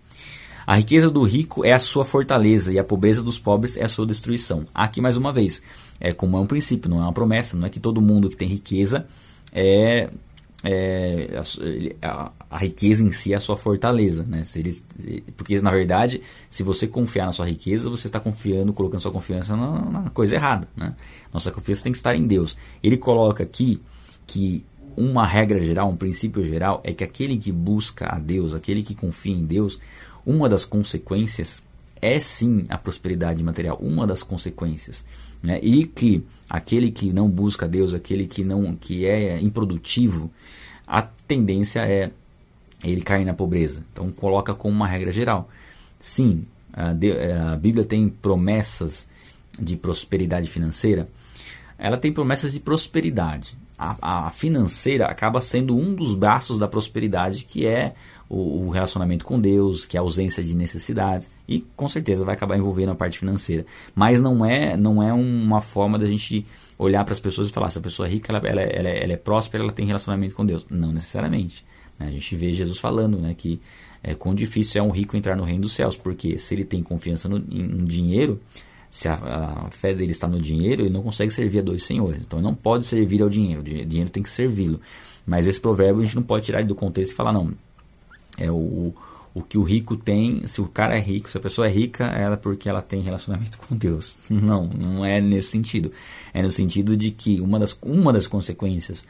A riqueza do rico é a sua fortaleza e a pobreza dos pobres é a sua destruição. Aqui mais uma vez, é como é um princípio, não é uma promessa, não é que todo mundo que tem riqueza é, é a, a, riqueza em si é a sua fortaleza, né? Se porque na verdade, se você confiar na sua riqueza, você está confiando, colocando sua confiança na, na coisa errada, né? Nossa confiança tem que estar em Deus. Ele coloca aqui que uma regra geral, um princípio geral é que aquele que busca a Deus, aquele que confia em Deus, uma das consequências é sim a prosperidade material, uma das consequências. Né? E que aquele que não busca Deus, aquele que não que é improdutivo, a tendência é ele cair na pobreza. Então coloca como uma regra geral. Sim, a, a Bíblia tem promessas de prosperidade financeira. Ela tem promessas de prosperidade. A, a financeira acaba sendo um dos braços da prosperidade, que é o, relacionamento com Deus, que é a ausência de necessidades e com certeza vai acabar envolvendo a parte financeira. Mas não é não é uma forma da gente olhar para as pessoas e falar se a pessoa é rica, ela, ela, ela, ela, é próspera, ela tem relacionamento com Deus. Não necessariamente. Né? A gente vê Jesus falando né, que é, quão difícil é um rico entrar no reino dos céus, porque se ele tem confiança no, em, dinheiro, se a, a, fé dele está no dinheiro, ele não consegue servir a dois senhores. Então ele não pode servir ao dinheiro, o dinheiro tem que servi-lo. Mas esse provérbio a gente não pode tirar do contexto e falar, não, é o, o que o rico tem, se o cara é rico, se a pessoa é rica, é ela porque ela tem relacionamento com Deus. Não, não é nesse sentido. É no sentido de que uma das, uma das consequências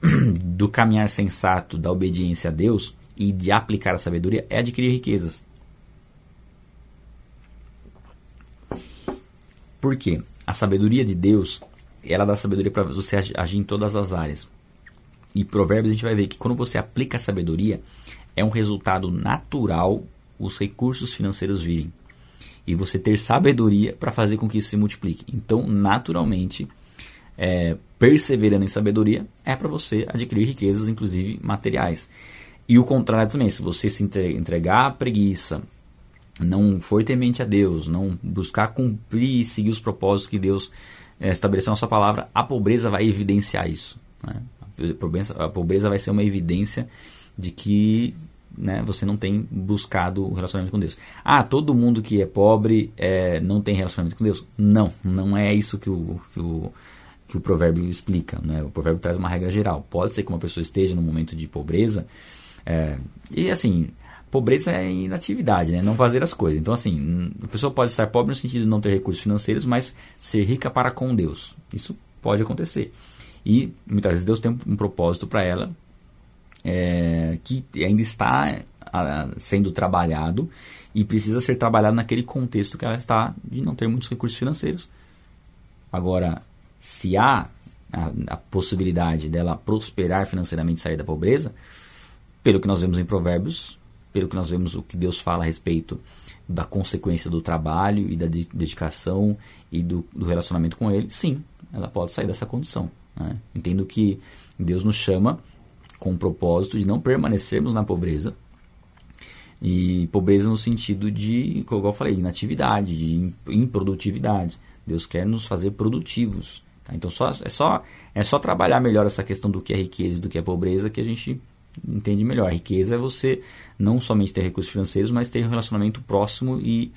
do caminhar sensato, da obediência a Deus e de aplicar a sabedoria é adquirir riquezas. Por quê? A sabedoria de Deus, ela dá sabedoria para você agir em todas as áreas. E Provérbios a gente vai ver que quando você aplica a sabedoria, é um resultado natural os recursos financeiros virem. E você ter sabedoria para fazer com que isso se multiplique. Então, naturalmente, é, perseverando em sabedoria é para você adquirir riquezas, inclusive materiais. E o contrário também, se você se entregar à preguiça, não for temente a Deus, não buscar cumprir e seguir os propósitos que Deus é, estabeleceu na sua palavra, a pobreza vai evidenciar isso. Né? A, pobreza, a pobreza vai ser uma evidência de que né, você não tem buscado o relacionamento com Deus. Ah, todo mundo que é pobre é, não tem relacionamento com Deus? Não, não é isso que o, que o que o provérbio explica. Né? O provérbio traz uma regra geral. Pode ser que uma pessoa esteja num momento de pobreza, é, e assim, pobreza é inatividade, né? não fazer as coisas. Então, assim, a pessoa pode estar pobre no sentido de não ter recursos financeiros, mas ser rica para com Deus. Isso pode acontecer. E muitas vezes Deus tem um, propósito para ela é, que ainda está sendo trabalhado e precisa ser trabalhado naquele contexto que ela está de não ter muitos recursos financeiros. Agora, se há a, a possibilidade dela prosperar financeiramente e sair da pobreza, pelo que nós vemos em Provérbios, pelo que nós vemos o que Deus fala a respeito da consequência do trabalho e da dedicação e do, do relacionamento com Ele, sim, ela pode sair dessa condição. Né? Entendo que Deus nos chama com o propósito de não permanecermos na pobreza. E pobreza no sentido de, como eu falei, inatividade, de improdutividade. Deus quer nos fazer produtivos. Tá? Então só, é, só, é só trabalhar melhor essa questão do que é riqueza e do que é pobreza que a gente entende melhor. A riqueza é você não somente ter recursos financeiros, mas ter um relacionamento próximo e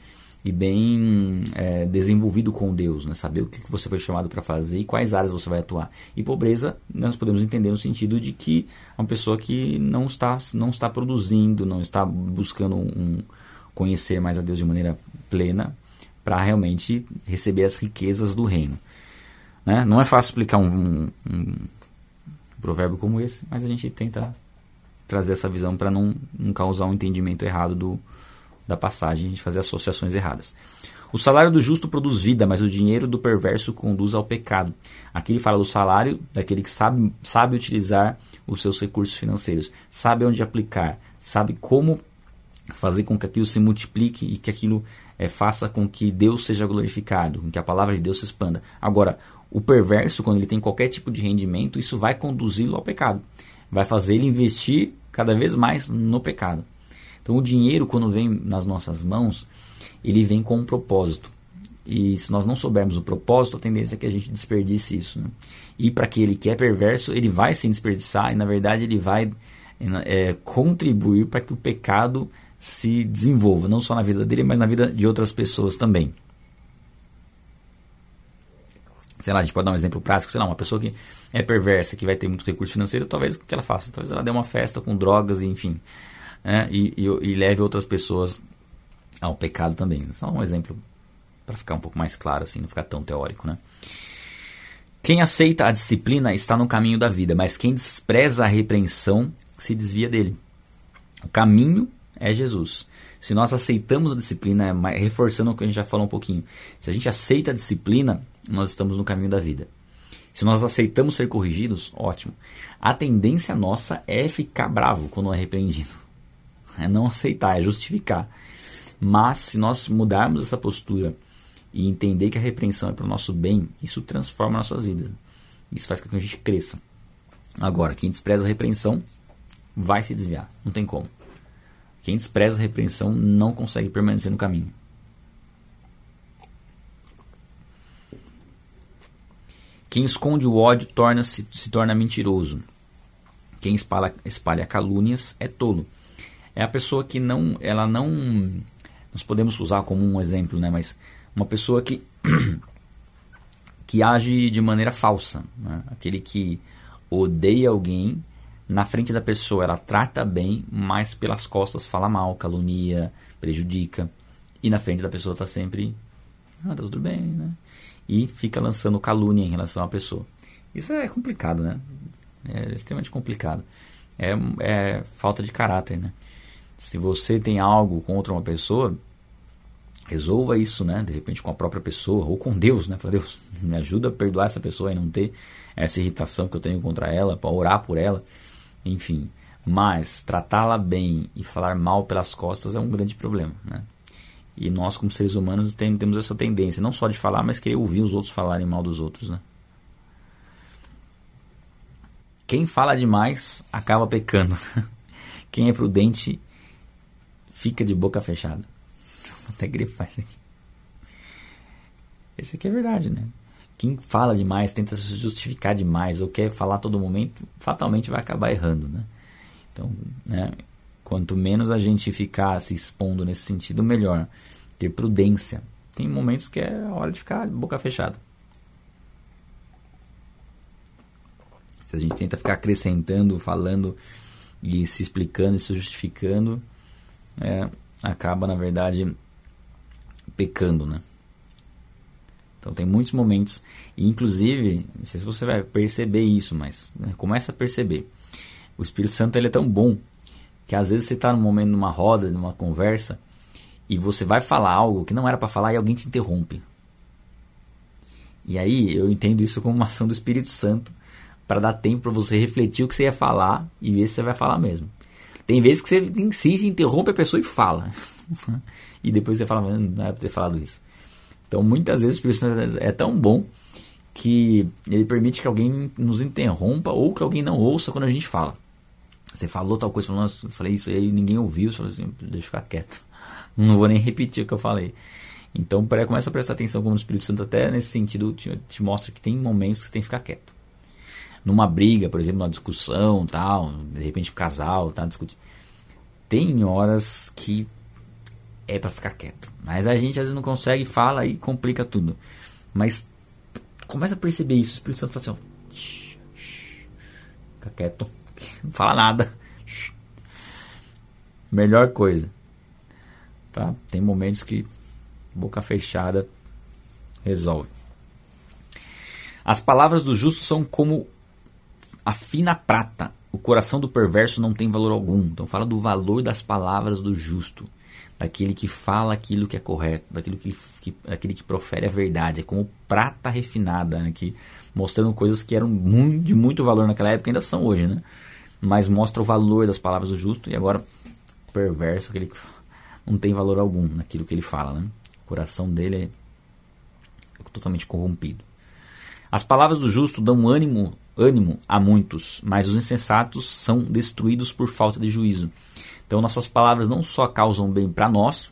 e bem é, desenvolvido com Deus, né? saber o que você foi chamado para fazer e quais áreas você vai atuar. E pobreza nós podemos entender no sentido de que é uma pessoa que não está, não está produzindo, não está buscando um, conhecer mais a Deus de maneira plena para realmente receber as riquezas do reino. Né? Não é fácil explicar um, um, um provérbio como esse, mas a gente tenta trazer essa visão para não, não causar um entendimento errado do, da passagem, de fazer associações erradas. O salário do justo produz vida, mas o dinheiro do perverso conduz ao pecado. Aqui ele fala do salário daquele que sabe, sabe utilizar os seus recursos financeiros, sabe onde aplicar, sabe como fazer com que aquilo se multiplique e que aquilo é, faça com que Deus seja glorificado, com que a palavra de Deus se expanda. Agora, o perverso, quando ele tem qualquer tipo de rendimento, isso vai conduzi-lo ao pecado. Vai fazer ele investir cada vez mais no pecado. Então o dinheiro, quando vem nas nossas mãos, ele vem com um propósito. E se nós não soubermos o propósito, a tendência é que a gente desperdice isso. Né? E para aquele que é perverso, ele vai se desperdiçar e na verdade ele vai é, contribuir para que o pecado se desenvolva, não só na vida dele, mas na vida de outras pessoas também. Sei lá, a gente pode dar um exemplo prático, sei lá, uma pessoa que é perversa, que vai ter muito recurso financeiro, talvez o que ela faça? Talvez ela dê uma festa com drogas, enfim né, e, e, e leve outras pessoas ao pecado também. Só um exemplo para ficar um pouco mais claro, assim, não ficar tão teórico, né? Quem aceita a disciplina está no caminho da vida, mas quem despreza a repreensão se desvia dele. O caminho é Jesus. Se nós aceitamos a disciplina, é reforçando o que a gente já falou um pouquinho, se a gente aceita a disciplina, nós estamos no caminho da vida. Se nós aceitamos ser corrigidos, ótimo. A tendência nossa é ficar bravo quando é repreendido é não aceitar, é justificar. Mas se nós mudarmos essa postura e entender que a repreensão é para o nosso bem, isso transforma nossas vidas. Isso faz com que a gente cresça. Agora, quem despreza a repreensão vai se desviar, não tem como. Quem despreza a repreensão não consegue permanecer no caminho. Quem esconde o ódio torna-se se torna mentiroso. Quem espalha, espalha calúnias é tolo é a pessoa que não, ela não, nós podemos usar como um exemplo, né? Mas uma pessoa que que age de maneira falsa, né? aquele que odeia alguém na frente da pessoa, ela trata bem, mas pelas costas fala mal, calunia, prejudica, e na frente da pessoa está sempre, ah, tá tudo bem, né? E fica lançando calúnia em relação à pessoa. Isso é complicado, né? É extremamente complicado. É, é falta de caráter, né? Se você tem algo contra uma pessoa, resolva isso, né? De repente com a própria pessoa ou com Deus, né? Fala, Deus, me ajuda a perdoar essa pessoa e não ter essa irritação que eu tenho contra ela, para orar por ela, enfim. Mas tratá-la bem e falar mal pelas costas é um grande problema, né? E nós, como seres humanos, temos essa tendência, não só de falar, mas querer ouvir os outros falarem mal dos outros, né? Quem fala demais acaba pecando. Quem é prudente fica de boca fechada. Vou até grifar isso aqui. Esse aqui é verdade, né? Quem fala demais, tenta se justificar demais ou quer falar todo momento, fatalmente vai acabar errando, né? Então, né? Quanto menos a gente ficar se expondo nesse sentido, melhor. Ter prudência. Tem momentos que é a hora de ficar de boca fechada. Se a gente tenta ficar acrescentando, falando e se explicando e se justificando, é, acaba, na verdade, pecando, né? Então tem muitos momentos, inclusive, não sei se você vai perceber isso, mas né, começa a perceber. O Espírito Santo ele é tão bom que às vezes você está num momento, numa roda, numa conversa, e você vai falar algo que não era para falar e alguém te interrompe. E aí eu entendo isso como uma ação do Espírito Santo para dar tempo para você refletir o que você ia falar e ver se você vai falar mesmo. Tem vezes que você insiste, interrompe a pessoa e fala. e depois você fala, não era para ter falado isso. Então muitas vezes o Espírito Santo é tão bom que ele permite que alguém nos interrompa ou que alguém não ouça quando a gente fala. Você falou tal coisa, falou, eu falei isso aí ninguém ouviu, você falou assim, deixa eu ficar quieto. Não vou nem repetir o que eu falei. Então começa a prestar atenção como o Espírito Santo até nesse sentido te, te mostra que tem momentos que você tem que ficar quieto numa briga, por exemplo, numa discussão, tal, de repente o casal tá discutindo. Tem horas que é para ficar quieto. Mas a gente às vezes não consegue, fala e complica tudo. Mas começa a perceber isso. O Espírito Santo fala assim: ó, shh, fica quieto, não fala nada. Melhor coisa. Tá? Tem momentos que boca fechada resolve. As palavras do justo são como a fina prata. O coração do perverso não tem valor algum. Então fala do valor das palavras do justo, daquele que fala aquilo que é correto, daquilo que, que daquele que profere a verdade. É como prata refinada, né? mostrando coisas que eram muito, de muito valor naquela época, ainda são hoje, né? Mas mostra o valor das palavras do justo e agora perverso, aquele que não tem valor algum naquilo que ele fala, né? O coração dele é totalmente corrompido. As palavras do justo dão ânimo ânimo a muitos, mas os insensatos são destruídos por falta de juízo. Então, nossas palavras não só causam bem para nós,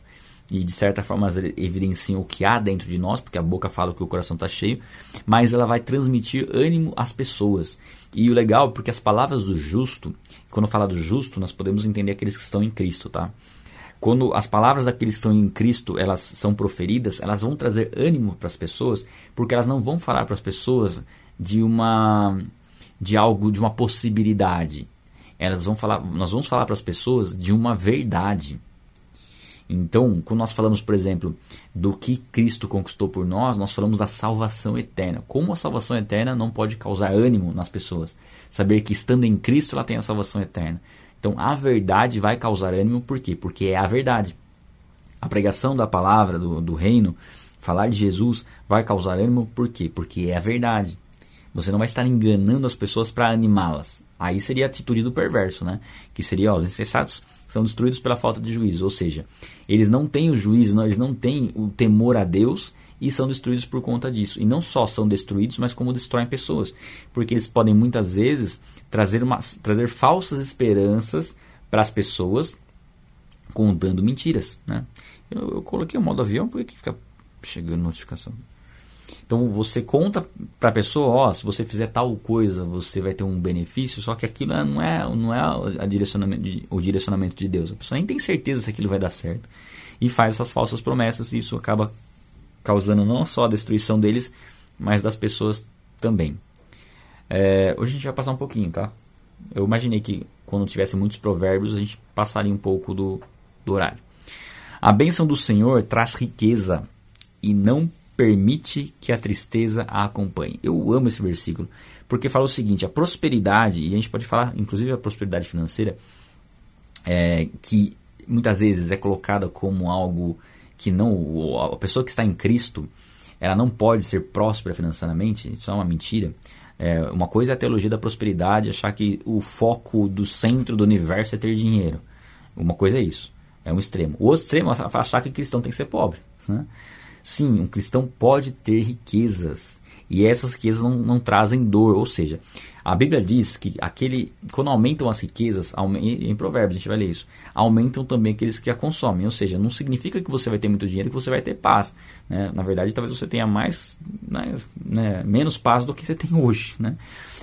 e de certa forma evidenciam o que há dentro de nós, porque a boca fala que o coração está cheio, mas ela vai transmitir ânimo às pessoas. E o legal, porque as palavras do justo, quando fala do justo, nós podemos entender aqueles que estão em Cristo, tá? Quando as palavras daqueles que estão em Cristo elas são proferidas, elas vão trazer ânimo para as pessoas, porque elas não vão falar para as pessoas de uma de algo, de uma possibilidade. Elas vão falar, nós vamos falar para as pessoas de uma verdade. Então, quando nós falamos, por exemplo, do que Cristo conquistou por nós, nós falamos da salvação eterna. Como a salvação eterna não pode causar ânimo nas pessoas? Saber que estando em Cristo ela tem a salvação eterna. Então, a verdade vai causar ânimo, por quê? Porque é a verdade. A pregação da palavra, do, do reino, falar de Jesus, vai causar ânimo, por quê? Porque é a verdade. Você não vai estar enganando as pessoas para animá-las. Aí seria a atitude do perverso, né? Que seria, ó, os insensatos são destruídos pela falta de juízo. Ou seja, eles não têm o juízo, não, eles não têm o temor a Deus e são destruídos por conta disso. E não só são destruídos, mas como destroem pessoas. Porque eles podem muitas vezes trazer, uma, trazer falsas esperanças para as pessoas contando mentiras, né? Eu, eu coloquei o modo avião porque fica chegando notificação. Então você conta para a pessoa, ó, se você fizer tal coisa, você vai ter um benefício, só que aquilo não é, não é a direcionamento o direcionamento de Deus. A pessoa nem tem certeza se aquilo vai dar certo e faz essas falsas promessas e isso acaba causando não só a destruição deles, mas das pessoas também. É, hoje a gente vai passar um pouquinho, tá? Eu imaginei que quando tivesse muitos provérbios a gente passaria um pouco do, do horário. A bênção do Senhor traz riqueza e não permite que a tristeza a acompanhe. Eu amo esse versículo, porque fala o seguinte: a prosperidade, e a gente pode falar inclusive a prosperidade financeira, é, que muitas vezes é colocada como algo que não. A pessoa que está em Cristo, ela não pode ser próspera financeiramente, isso é uma mentira. É, uma coisa é a teologia da prosperidade, achar que o foco do centro do universo é ter dinheiro. Uma coisa é isso, é um extremo. O outro extremo é achar que cristão tem que ser pobre. Né? Sim, um cristão pode ter riquezas e essas riquezas não, não trazem dor, ou seja, a Bíblia diz que aquele quando aumentam as riquezas, em Provérbios a gente vai ler isso, aumentam também aqueles que a consomem, ou seja, não significa que você vai ter muito dinheiro que você vai ter paz, né? Na verdade, talvez você tenha mais, né, né, menos paz do que você tem hoje, né?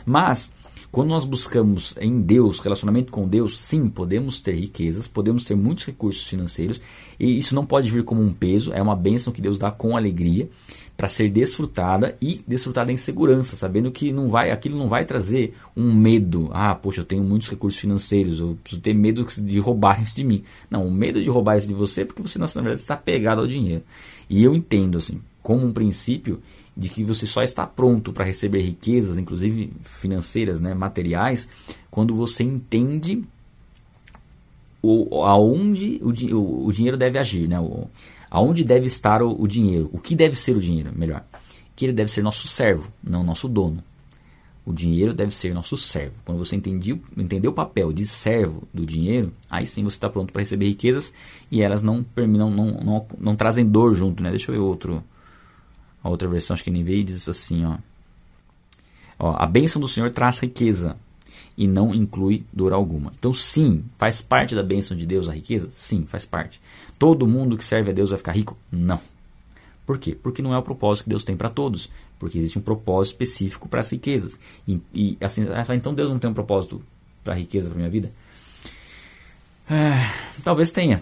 Mas quando nós buscamos em Deus, relacionamento com Deus, sim, podemos ter riquezas, podemos ter muitos recursos financeiros, e isso não pode vir como um peso, é uma bênção que Deus dá com alegria, para ser desfrutada e desfrutada em segurança, sabendo que não vai, aquilo não vai trazer um medo. Ah, poxa, eu tenho muitos recursos financeiros, eu preciso ter medo de roubar isso de mim. Não, o medo de roubar isso de você é porque você na verdade está pegado ao dinheiro. E eu entendo assim, como um princípio de que você só está pronto para receber riquezas, inclusive financeiras, né, materiais, quando você entende o, aonde o, o, o dinheiro deve agir, né? O, aonde deve estar o, o, dinheiro, o que deve ser o dinheiro, melhor. Que ele deve ser nosso servo, não nosso dono. O dinheiro deve ser nosso servo. Quando você entendeu, entendeu o papel de servo do dinheiro, aí sim você está pronto para receber riquezas e elas não, não, não, não, não trazem dor junto, né? Deixa eu ver outro, a outra versão, acho que nem veio, diz assim, ó. ó. A bênção do Senhor traz riqueza, e não inclui dor alguma. Então, sim, faz parte da bênção de Deus a riqueza? Sim, faz parte. Todo mundo que serve a Deus vai ficar rico? Não. Por quê? Porque não é o propósito que Deus tem para todos. Porque existe um propósito específico para as riquezas. E, e assim, então Deus não tem um propósito para a riqueza para minha vida? É, talvez tenha.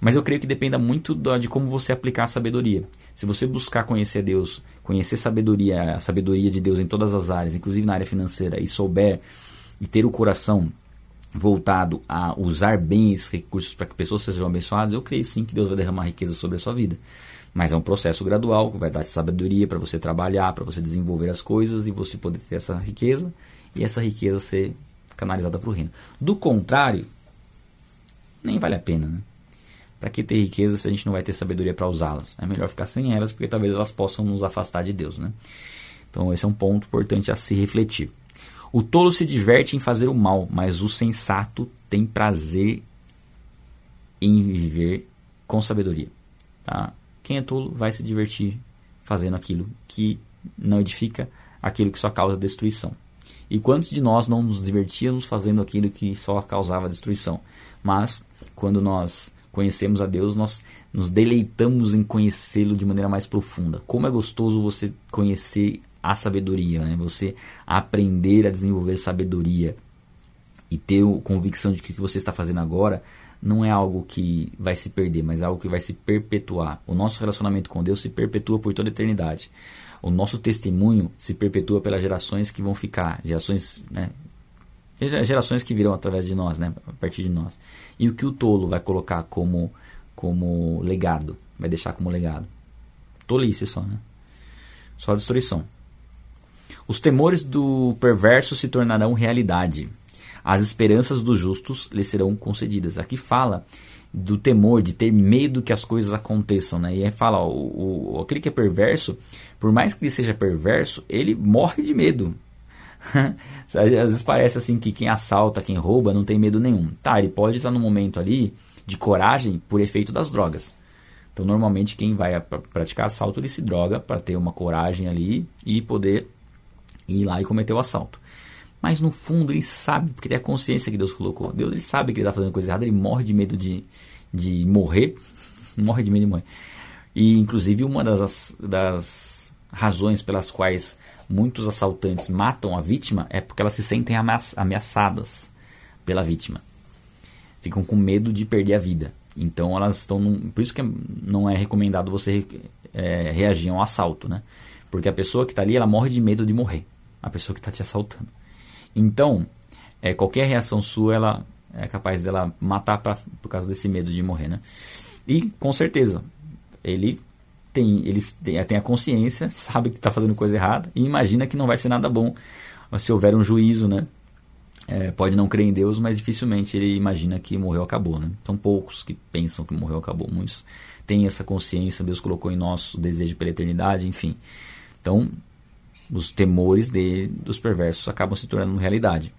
Mas eu creio que dependa muito de como você aplicar a sabedoria. Se você buscar conhecer Deus, conhecer sabedoria, a sabedoria de Deus em todas as áreas, inclusive na área financeira, e souber e ter o coração voltado a usar esses recursos para que pessoas sejam abençoadas, eu creio sim que Deus vai derramar riqueza sobre a sua vida. Mas é um processo gradual, vai dar sabedoria para você trabalhar, para você desenvolver as coisas e você poder ter essa riqueza e essa riqueza ser canalizada para o reino. Do contrário, nem vale a pena, né? Para que ter riqueza se a gente não vai ter sabedoria para usá-las? É melhor ficar sem elas, porque talvez elas possam nos afastar de Deus, né? Então esse é um ponto importante a se refletir. O tolo se diverte em fazer o mal, mas o sensato tem prazer em viver com sabedoria. Tá? Quem é tolo vai se divertir fazendo aquilo que não edifica, aquilo que só causa destruição. E quantos de nós não nos divertíamos fazendo aquilo que só causava destruição? Mas quando nós conhecemos a Deus, nós nos deleitamos em conhecê-lo de maneira mais profunda. Como é gostoso você conhecer a sabedoria, né? você aprender a desenvolver sabedoria e ter a convicção de que o que você está fazendo agora não é algo que vai se perder, mas é algo que vai se perpetuar. O nosso relacionamento com Deus se perpetua por toda a eternidade. O nosso testemunho se perpetua pelas gerações que vão ficar, gerações, né? gerações que virão através de nós, né? a partir de nós. E o que o tolo vai colocar como, como legado, vai deixar como legado? Tolice só, né? Só destruição. Os temores do perverso se tornarão realidade. As esperanças dos justos lhe serão concedidas. Aqui fala do temor, de ter medo que as coisas aconteçam, né? E aí fala, ó, o, o, aquele que é perverso, por mais que ele seja perverso, ele morre de medo. Às vezes parece assim que quem assalta, quem rouba, não tem medo nenhum. Tá, ele pode estar no momento ali de coragem por efeito das drogas. Então, normalmente, quem vai praticar assalto, ele se droga para ter uma coragem ali e poder ir lá e cometer o assalto. Mas no fundo ele sabe, porque tem a consciência que Deus colocou. Deus ele sabe que ele está fazendo coisa errada, ele morre de medo de, de morrer. morre de medo de morrer. E inclusive uma das, das razões pelas quais muitos assaltantes matam a vítima é porque elas se sentem ameaçadas pela vítima. Ficam com medo de perder a vida. Então elas estão. Num, por isso que não é recomendado você é, reagir a um assalto, né? Porque a pessoa que está ali, ela morre de medo de morrer. A pessoa que está te assaltando. Então, é, qualquer reação sua, ela é capaz dela matar pra, por causa desse medo de morrer, né? E, com certeza, ele tem, ele tem, tem a consciência, sabe que está fazendo coisa errada e imagina que não vai ser nada bom se houver um juízo, né? É, pode não crer em Deus, mas dificilmente ele imagina que morreu, acabou, né? São poucos que pensam que morreu, acabou. Muitos têm essa consciência, Deus colocou em nós o desejo pela eternidade, enfim. Então, os temores de, dos perversos acabam se tornando realidade.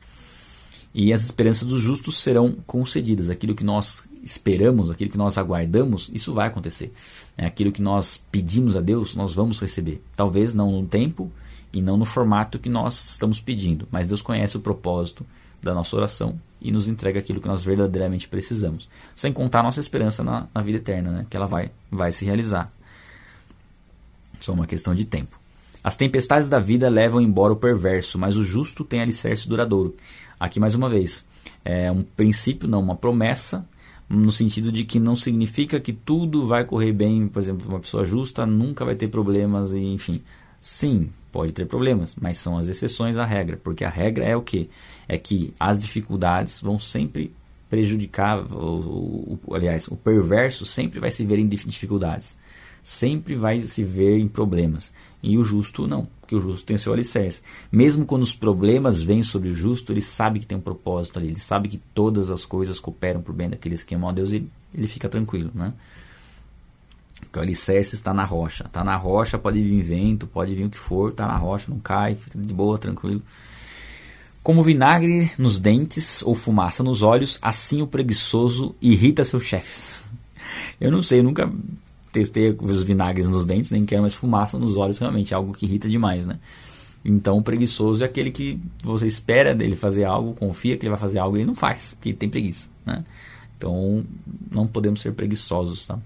E as esperanças dos justos serão concedidas. Aquilo que nós esperamos, aquilo que nós aguardamos, isso vai acontecer. É aquilo que nós pedimos a Deus, nós vamos receber. Talvez não no tempo e não no formato que nós estamos pedindo, mas Deus conhece o propósito da nossa oração e nos entrega aquilo que nós verdadeiramente precisamos. Sem contar a nossa esperança na, na vida eterna, né? que ela vai, vai se realizar. Só uma questão de tempo. As tempestades da vida levam embora o perverso, mas o justo tem alicerce duradouro. Aqui mais uma vez, é um princípio, não uma promessa, no sentido de que não significa que tudo vai correr bem, por exemplo, uma pessoa justa nunca vai ter problemas e enfim. Sim, pode ter problemas, mas são as exceções à regra, porque a regra é o que? É que as dificuldades vão sempre prejudicar, o, o, aliás, o perverso sempre vai se ver em dificuldades, sempre vai se ver em problemas, e o justo não, porque o justo tem seu alicerce. Mesmo quando os problemas vêm sobre o justo, ele sabe que tem um propósito ali, ele sabe que todas as coisas cooperam para o bem daqueles que amam a Deus e ele, ele fica tranquilo, né? Porque o alicerce está na rocha. Está na rocha, pode vir vento, pode vir o que for, está na rocha, não cai, fica de boa, tranquilo. Como vinagre nos dentes ou fumaça nos olhos, assim o preguiçoso irrita seus chefes. Eu não sei, eu nunca testei os vinagres nos dentes, nem quero mais fumaça nos olhos, realmente, é algo que irrita demais, né? Então, o preguiçoso é aquele que você espera dele fazer algo, confia que ele vai fazer algo e ele não faz, porque tem preguiça, né? Então, não podemos ser preguiçosos, tá?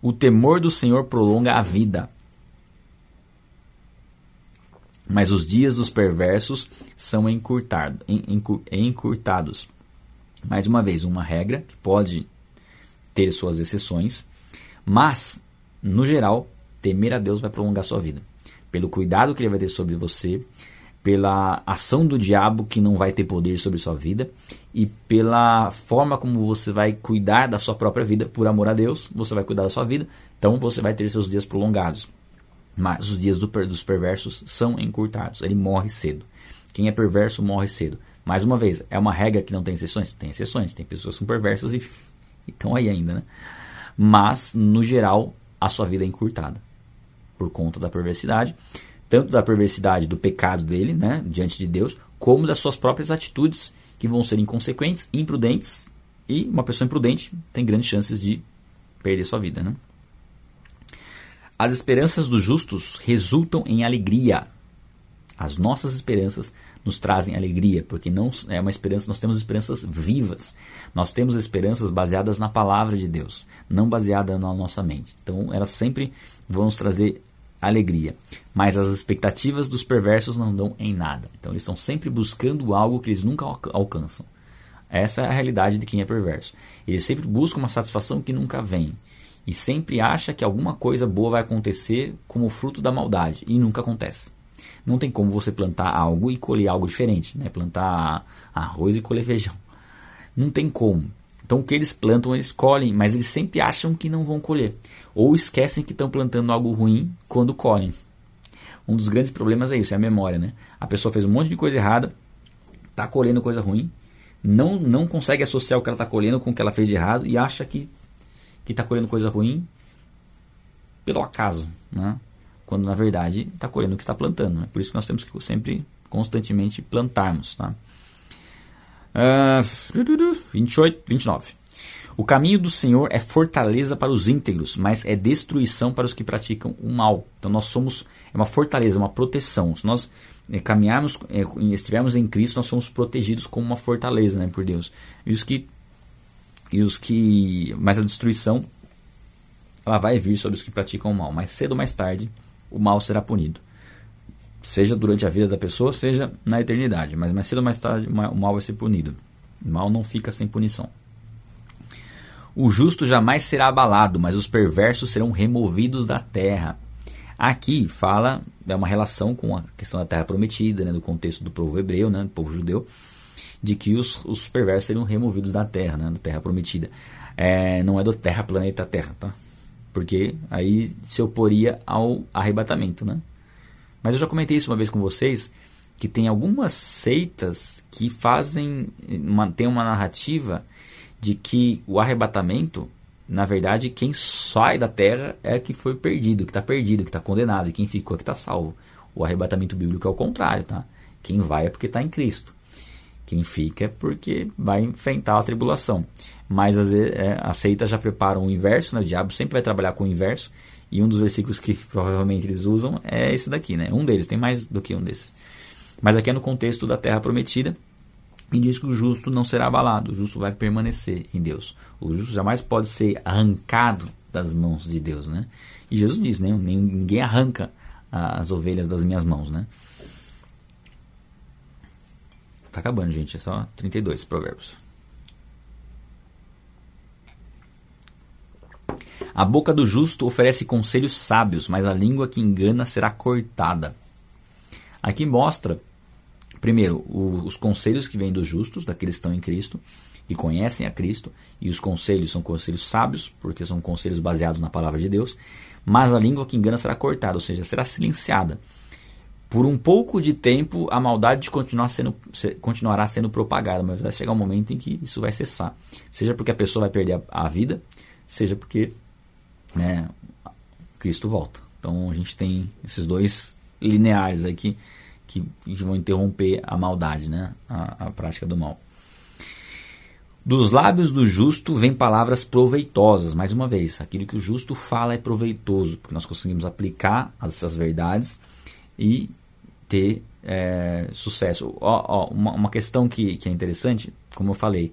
O temor do Senhor prolonga a vida, mas os dias dos perversos são encurtado, encurtados. Mais uma vez, uma regra que pode ter suas exceções, mas, no geral, temer a Deus vai prolongar sua vida. Pelo cuidado que ele vai ter sobre você, pela ação do diabo que não vai ter poder sobre sua vida e pela forma como você vai cuidar da sua própria vida, por amor a Deus, você vai cuidar da sua vida, então você vai ter seus dias prolongados mas os dias do, dos perversos são encurtados. Ele morre cedo. Quem é perverso morre cedo. Mais uma vez, é uma regra que não tem exceções? Tem exceções. Tem pessoas que são perversas e estão aí ainda, né? Mas, no geral, a sua vida é encurtada por conta da perversidade, tanto da perversidade do pecado dele, né, diante de Deus, como das suas próprias atitudes que vão ser inconsequentes, imprudentes, e uma pessoa imprudente tem grandes chances de perder sua vida, né? As esperanças dos justos resultam em alegria. As nossas esperanças nos trazem alegria, porque não é uma esperança, nós temos esperanças vivas. Nós temos esperanças baseadas na palavra de Deus, não baseada na nossa mente. Então, elas sempre vão nos trazer alegria. Mas as expectativas dos perversos não dão em nada. Então, eles estão sempre buscando algo que eles nunca alcançam. Essa é a realidade de quem é perverso. Eles sempre buscam uma satisfação que nunca vem e sempre acha que alguma coisa boa vai acontecer como fruto da maldade e nunca acontece. Não tem como você plantar algo e colher algo diferente, né? Plantar arroz e colher feijão. Não tem como. Então o que eles plantam, eles colhem, mas eles sempre acham que não vão colher. Ou esquecem que estão plantando algo ruim quando colhem. Um dos grandes problemas é isso, é a memória, né? A pessoa fez um monte de coisa errada, está colhendo coisa ruim, não, não consegue associar o que ela está colhendo com o que ela fez de errado e acha que que está colhendo coisa ruim pelo acaso, né? Quando na verdade está colhendo o que está plantando. Né? Por isso que nós temos que sempre, constantemente plantarmos. Tá? Uh, 28, 29. O caminho do Senhor é fortaleza para os íntegros, mas é destruição para os que praticam o mal. Então nós somos é uma fortaleza, uma proteção. Se nós é, caminharmos, é, estivermos em Cristo, nós somos protegidos como uma fortaleza, né, por Deus. E os que e os que. Mas a destruição ela vai vir sobre os que praticam o mal. Mais cedo ou mais tarde, o mal será punido. Seja durante a vida da pessoa, seja na eternidade. Mas mais cedo ou mais tarde, o mal vai ser punido. O mal não fica sem punição. O justo jamais será abalado, mas os perversos serão removidos da terra. Aqui fala, é uma relação com a questão da terra prometida, né, do contexto do povo hebreu, né, do povo judeu de que os, os perversos seriam removidos da Terra, né, da Terra prometida. É, não é do Terra, planeta Terra, tá? Porque aí se oporia ao arrebatamento, né? Mas eu já comentei isso uma vez com vocês, que tem algumas seitas que fazem, uma, tem uma narrativa de que o arrebatamento, na verdade, quem sai da terra é que foi perdido, que está perdido, que está condenado, e quem ficou é que está salvo. O arrebatamento bíblico é o contrário, tá? Quem vai é porque está em Cristo. Quem fica é porque vai enfrentar a tribulação. Mas as, é, a seita já prepara o inverso, né? o diabo sempre vai trabalhar com o inverso. E um dos versículos que provavelmente eles usam é esse daqui, né? Um deles, tem mais do que um desses. Mas aqui é no contexto da terra prometida. E diz que o justo não será abalado, o justo vai permanecer em Deus. O justo jamais pode ser arrancado das mãos de Deus, né? E Jesus diz, né? Ninguém arranca as ovelhas das minhas mãos, né? tá acabando, gente. É só 32 provérbios. A boca do justo oferece conselhos sábios, mas a língua que engana será cortada. Aqui mostra, primeiro, os conselhos que vêm dos justos, daqueles que estão em Cristo e conhecem a Cristo, e os conselhos são conselhos sábios, porque são conselhos baseados na palavra de Deus, mas a língua que engana será cortada, ou seja, será silenciada. Por um pouco de tempo, a maldade continuar sendo, continuará sendo propagada, mas vai chegar um momento em que isso vai cessar. Seja porque a pessoa vai perder a, a vida, seja porque né, Cristo volta. Então a gente tem esses dois lineares aqui que, que vão interromper a maldade, né, a, a prática do mal. Dos lábios do justo vêm palavras proveitosas. Mais uma vez, aquilo que o justo fala é proveitoso, porque nós conseguimos aplicar essas verdades e ter é, sucesso. Ó, ó, uma, uma questão que, que é interessante, como eu falei,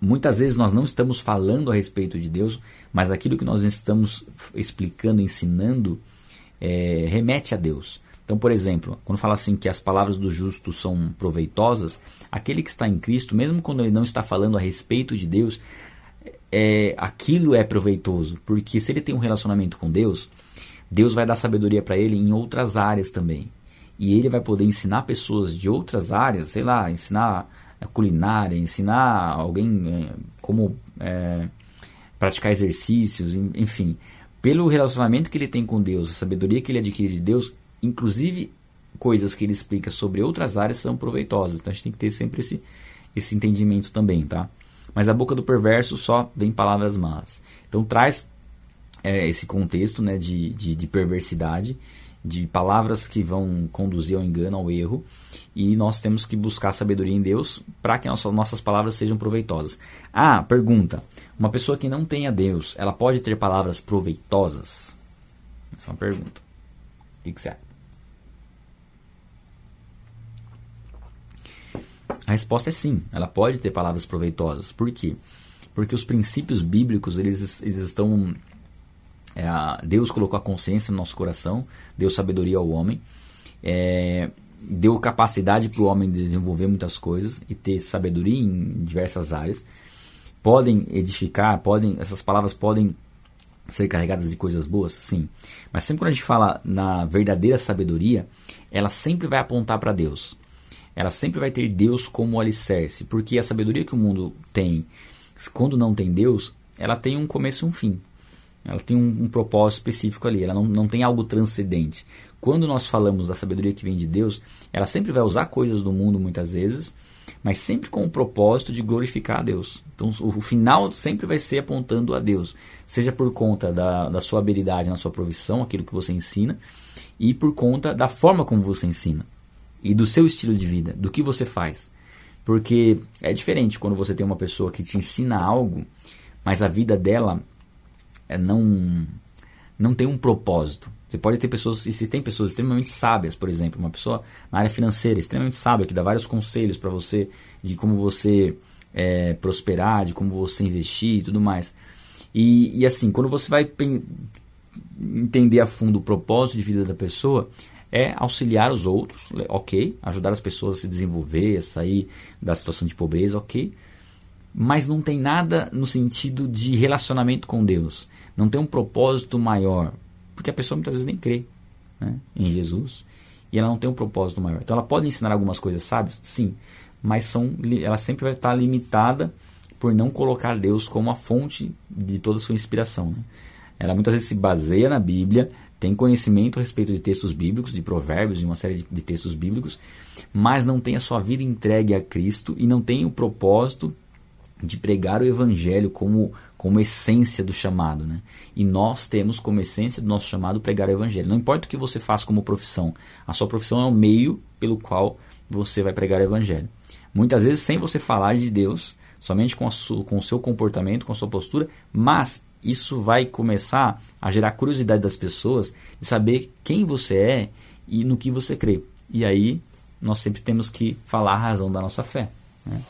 muitas vezes nós não estamos falando a respeito de Deus, mas aquilo que nós estamos explicando, ensinando, é, remete a Deus. Então, por exemplo, quando fala assim que as palavras do justo são proveitosas, aquele que está em Cristo, mesmo quando ele não está falando a respeito de Deus, é, aquilo é proveitoso, porque se ele tem um relacionamento com Deus, Deus vai dar sabedoria para ele em outras áreas também. E ele vai poder ensinar pessoas de outras áreas, sei lá, ensinar culinária, ensinar alguém é, como é, praticar exercícios, enfim. Pelo relacionamento que ele tem com Deus, a sabedoria que ele adquire de Deus, inclusive coisas que ele explica sobre outras áreas são proveitosas. Então a gente tem que ter sempre esse, esse entendimento também, tá? Mas a boca do perverso só vem palavras más. Então traz é, esse contexto né, de, de, de perversidade, de palavras que vão conduzir ao engano, ao erro, e nós temos que buscar sabedoria em Deus para que nossas, nossas palavras sejam proveitosas. Ah, pergunta: uma pessoa que não tenha Deus, ela pode ter palavras proveitosas? Essa é uma pergunta. O que, que você acha? A resposta é sim, ela pode ter palavras proveitosas. Por quê? Porque os princípios bíblicos eles, eles estão é, Deus colocou a consciência no nosso coração, deu sabedoria ao homem, é, deu capacidade para o homem desenvolver muitas coisas e ter sabedoria em diversas áreas. Podem edificar, podem, essas palavras podem ser carregadas de coisas boas, sim. Mas sempre quando a gente fala na verdadeira sabedoria, ela sempre vai apontar para Deus ela sempre vai ter Deus como alicerce, porque a sabedoria que o mundo tem, quando não tem Deus, ela tem um começo e um fim. Ela tem um, um propósito específico ali, ela não, não tem algo transcendente. Quando nós falamos da sabedoria que vem de Deus, ela sempre vai usar coisas do mundo muitas vezes, mas sempre com o propósito de glorificar a Deus. Então o, final sempre vai ser apontando a Deus, seja por conta da, da sua habilidade na sua provisão, aquilo que você ensina, e por conta da forma como você ensina e do seu estilo de vida, do que você faz. Porque é diferente quando você tem uma pessoa que te ensina algo, mas a vida dela não não tem um propósito. Você pode ter pessoas, e se tem pessoas extremamente sábias, por exemplo, uma pessoa na área financeira extremamente sábia, que dá vários conselhos para você de como você é, prosperar, de como você investir e tudo mais. E, e assim, quando você vai entender a fundo o propósito de vida da pessoa, é auxiliar os outros, ok, ajudar as pessoas a se desenvolver, a sair da situação de pobreza, ok, mas não tem nada no sentido de relacionamento com Deus, não tem um propósito maior, porque a pessoa muitas vezes nem crê né, em Jesus e ela não tem um propósito maior. Então ela pode ensinar algumas coisas sábias, sim, mas são, ela sempre vai estar limitada por não colocar Deus como a fonte de toda a sua inspiração. Né? Ela muitas vezes se baseia na Bíblia, tem conhecimento a respeito de textos bíblicos, de provérbios, de uma série de, de textos bíblicos, mas não tem a sua vida entregue a Cristo e não tem o propósito de pregar o evangelho como, como essência do chamado. Né? E nós temos como essência do nosso chamado pregar o evangelho. Não importa o que você faça como profissão, a sua profissão é o meio pelo qual você vai pregar o evangelho. Muitas vezes sem você falar de Deus, somente com, sua, com o seu comportamento, com a sua postura, mas isso vai começar a gerar curiosidade das pessoas de saber quem você é e no que você crê. E aí nós sempre temos que falar a razão da nossa fé. Né?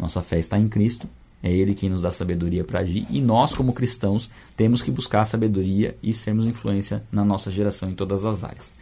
Nossa fé está em Cristo, é Ele quem nos dá sabedoria para agir, e nós, como cristãos, temos que buscar sabedoria e sermos influência na nossa geração em todas as áreas.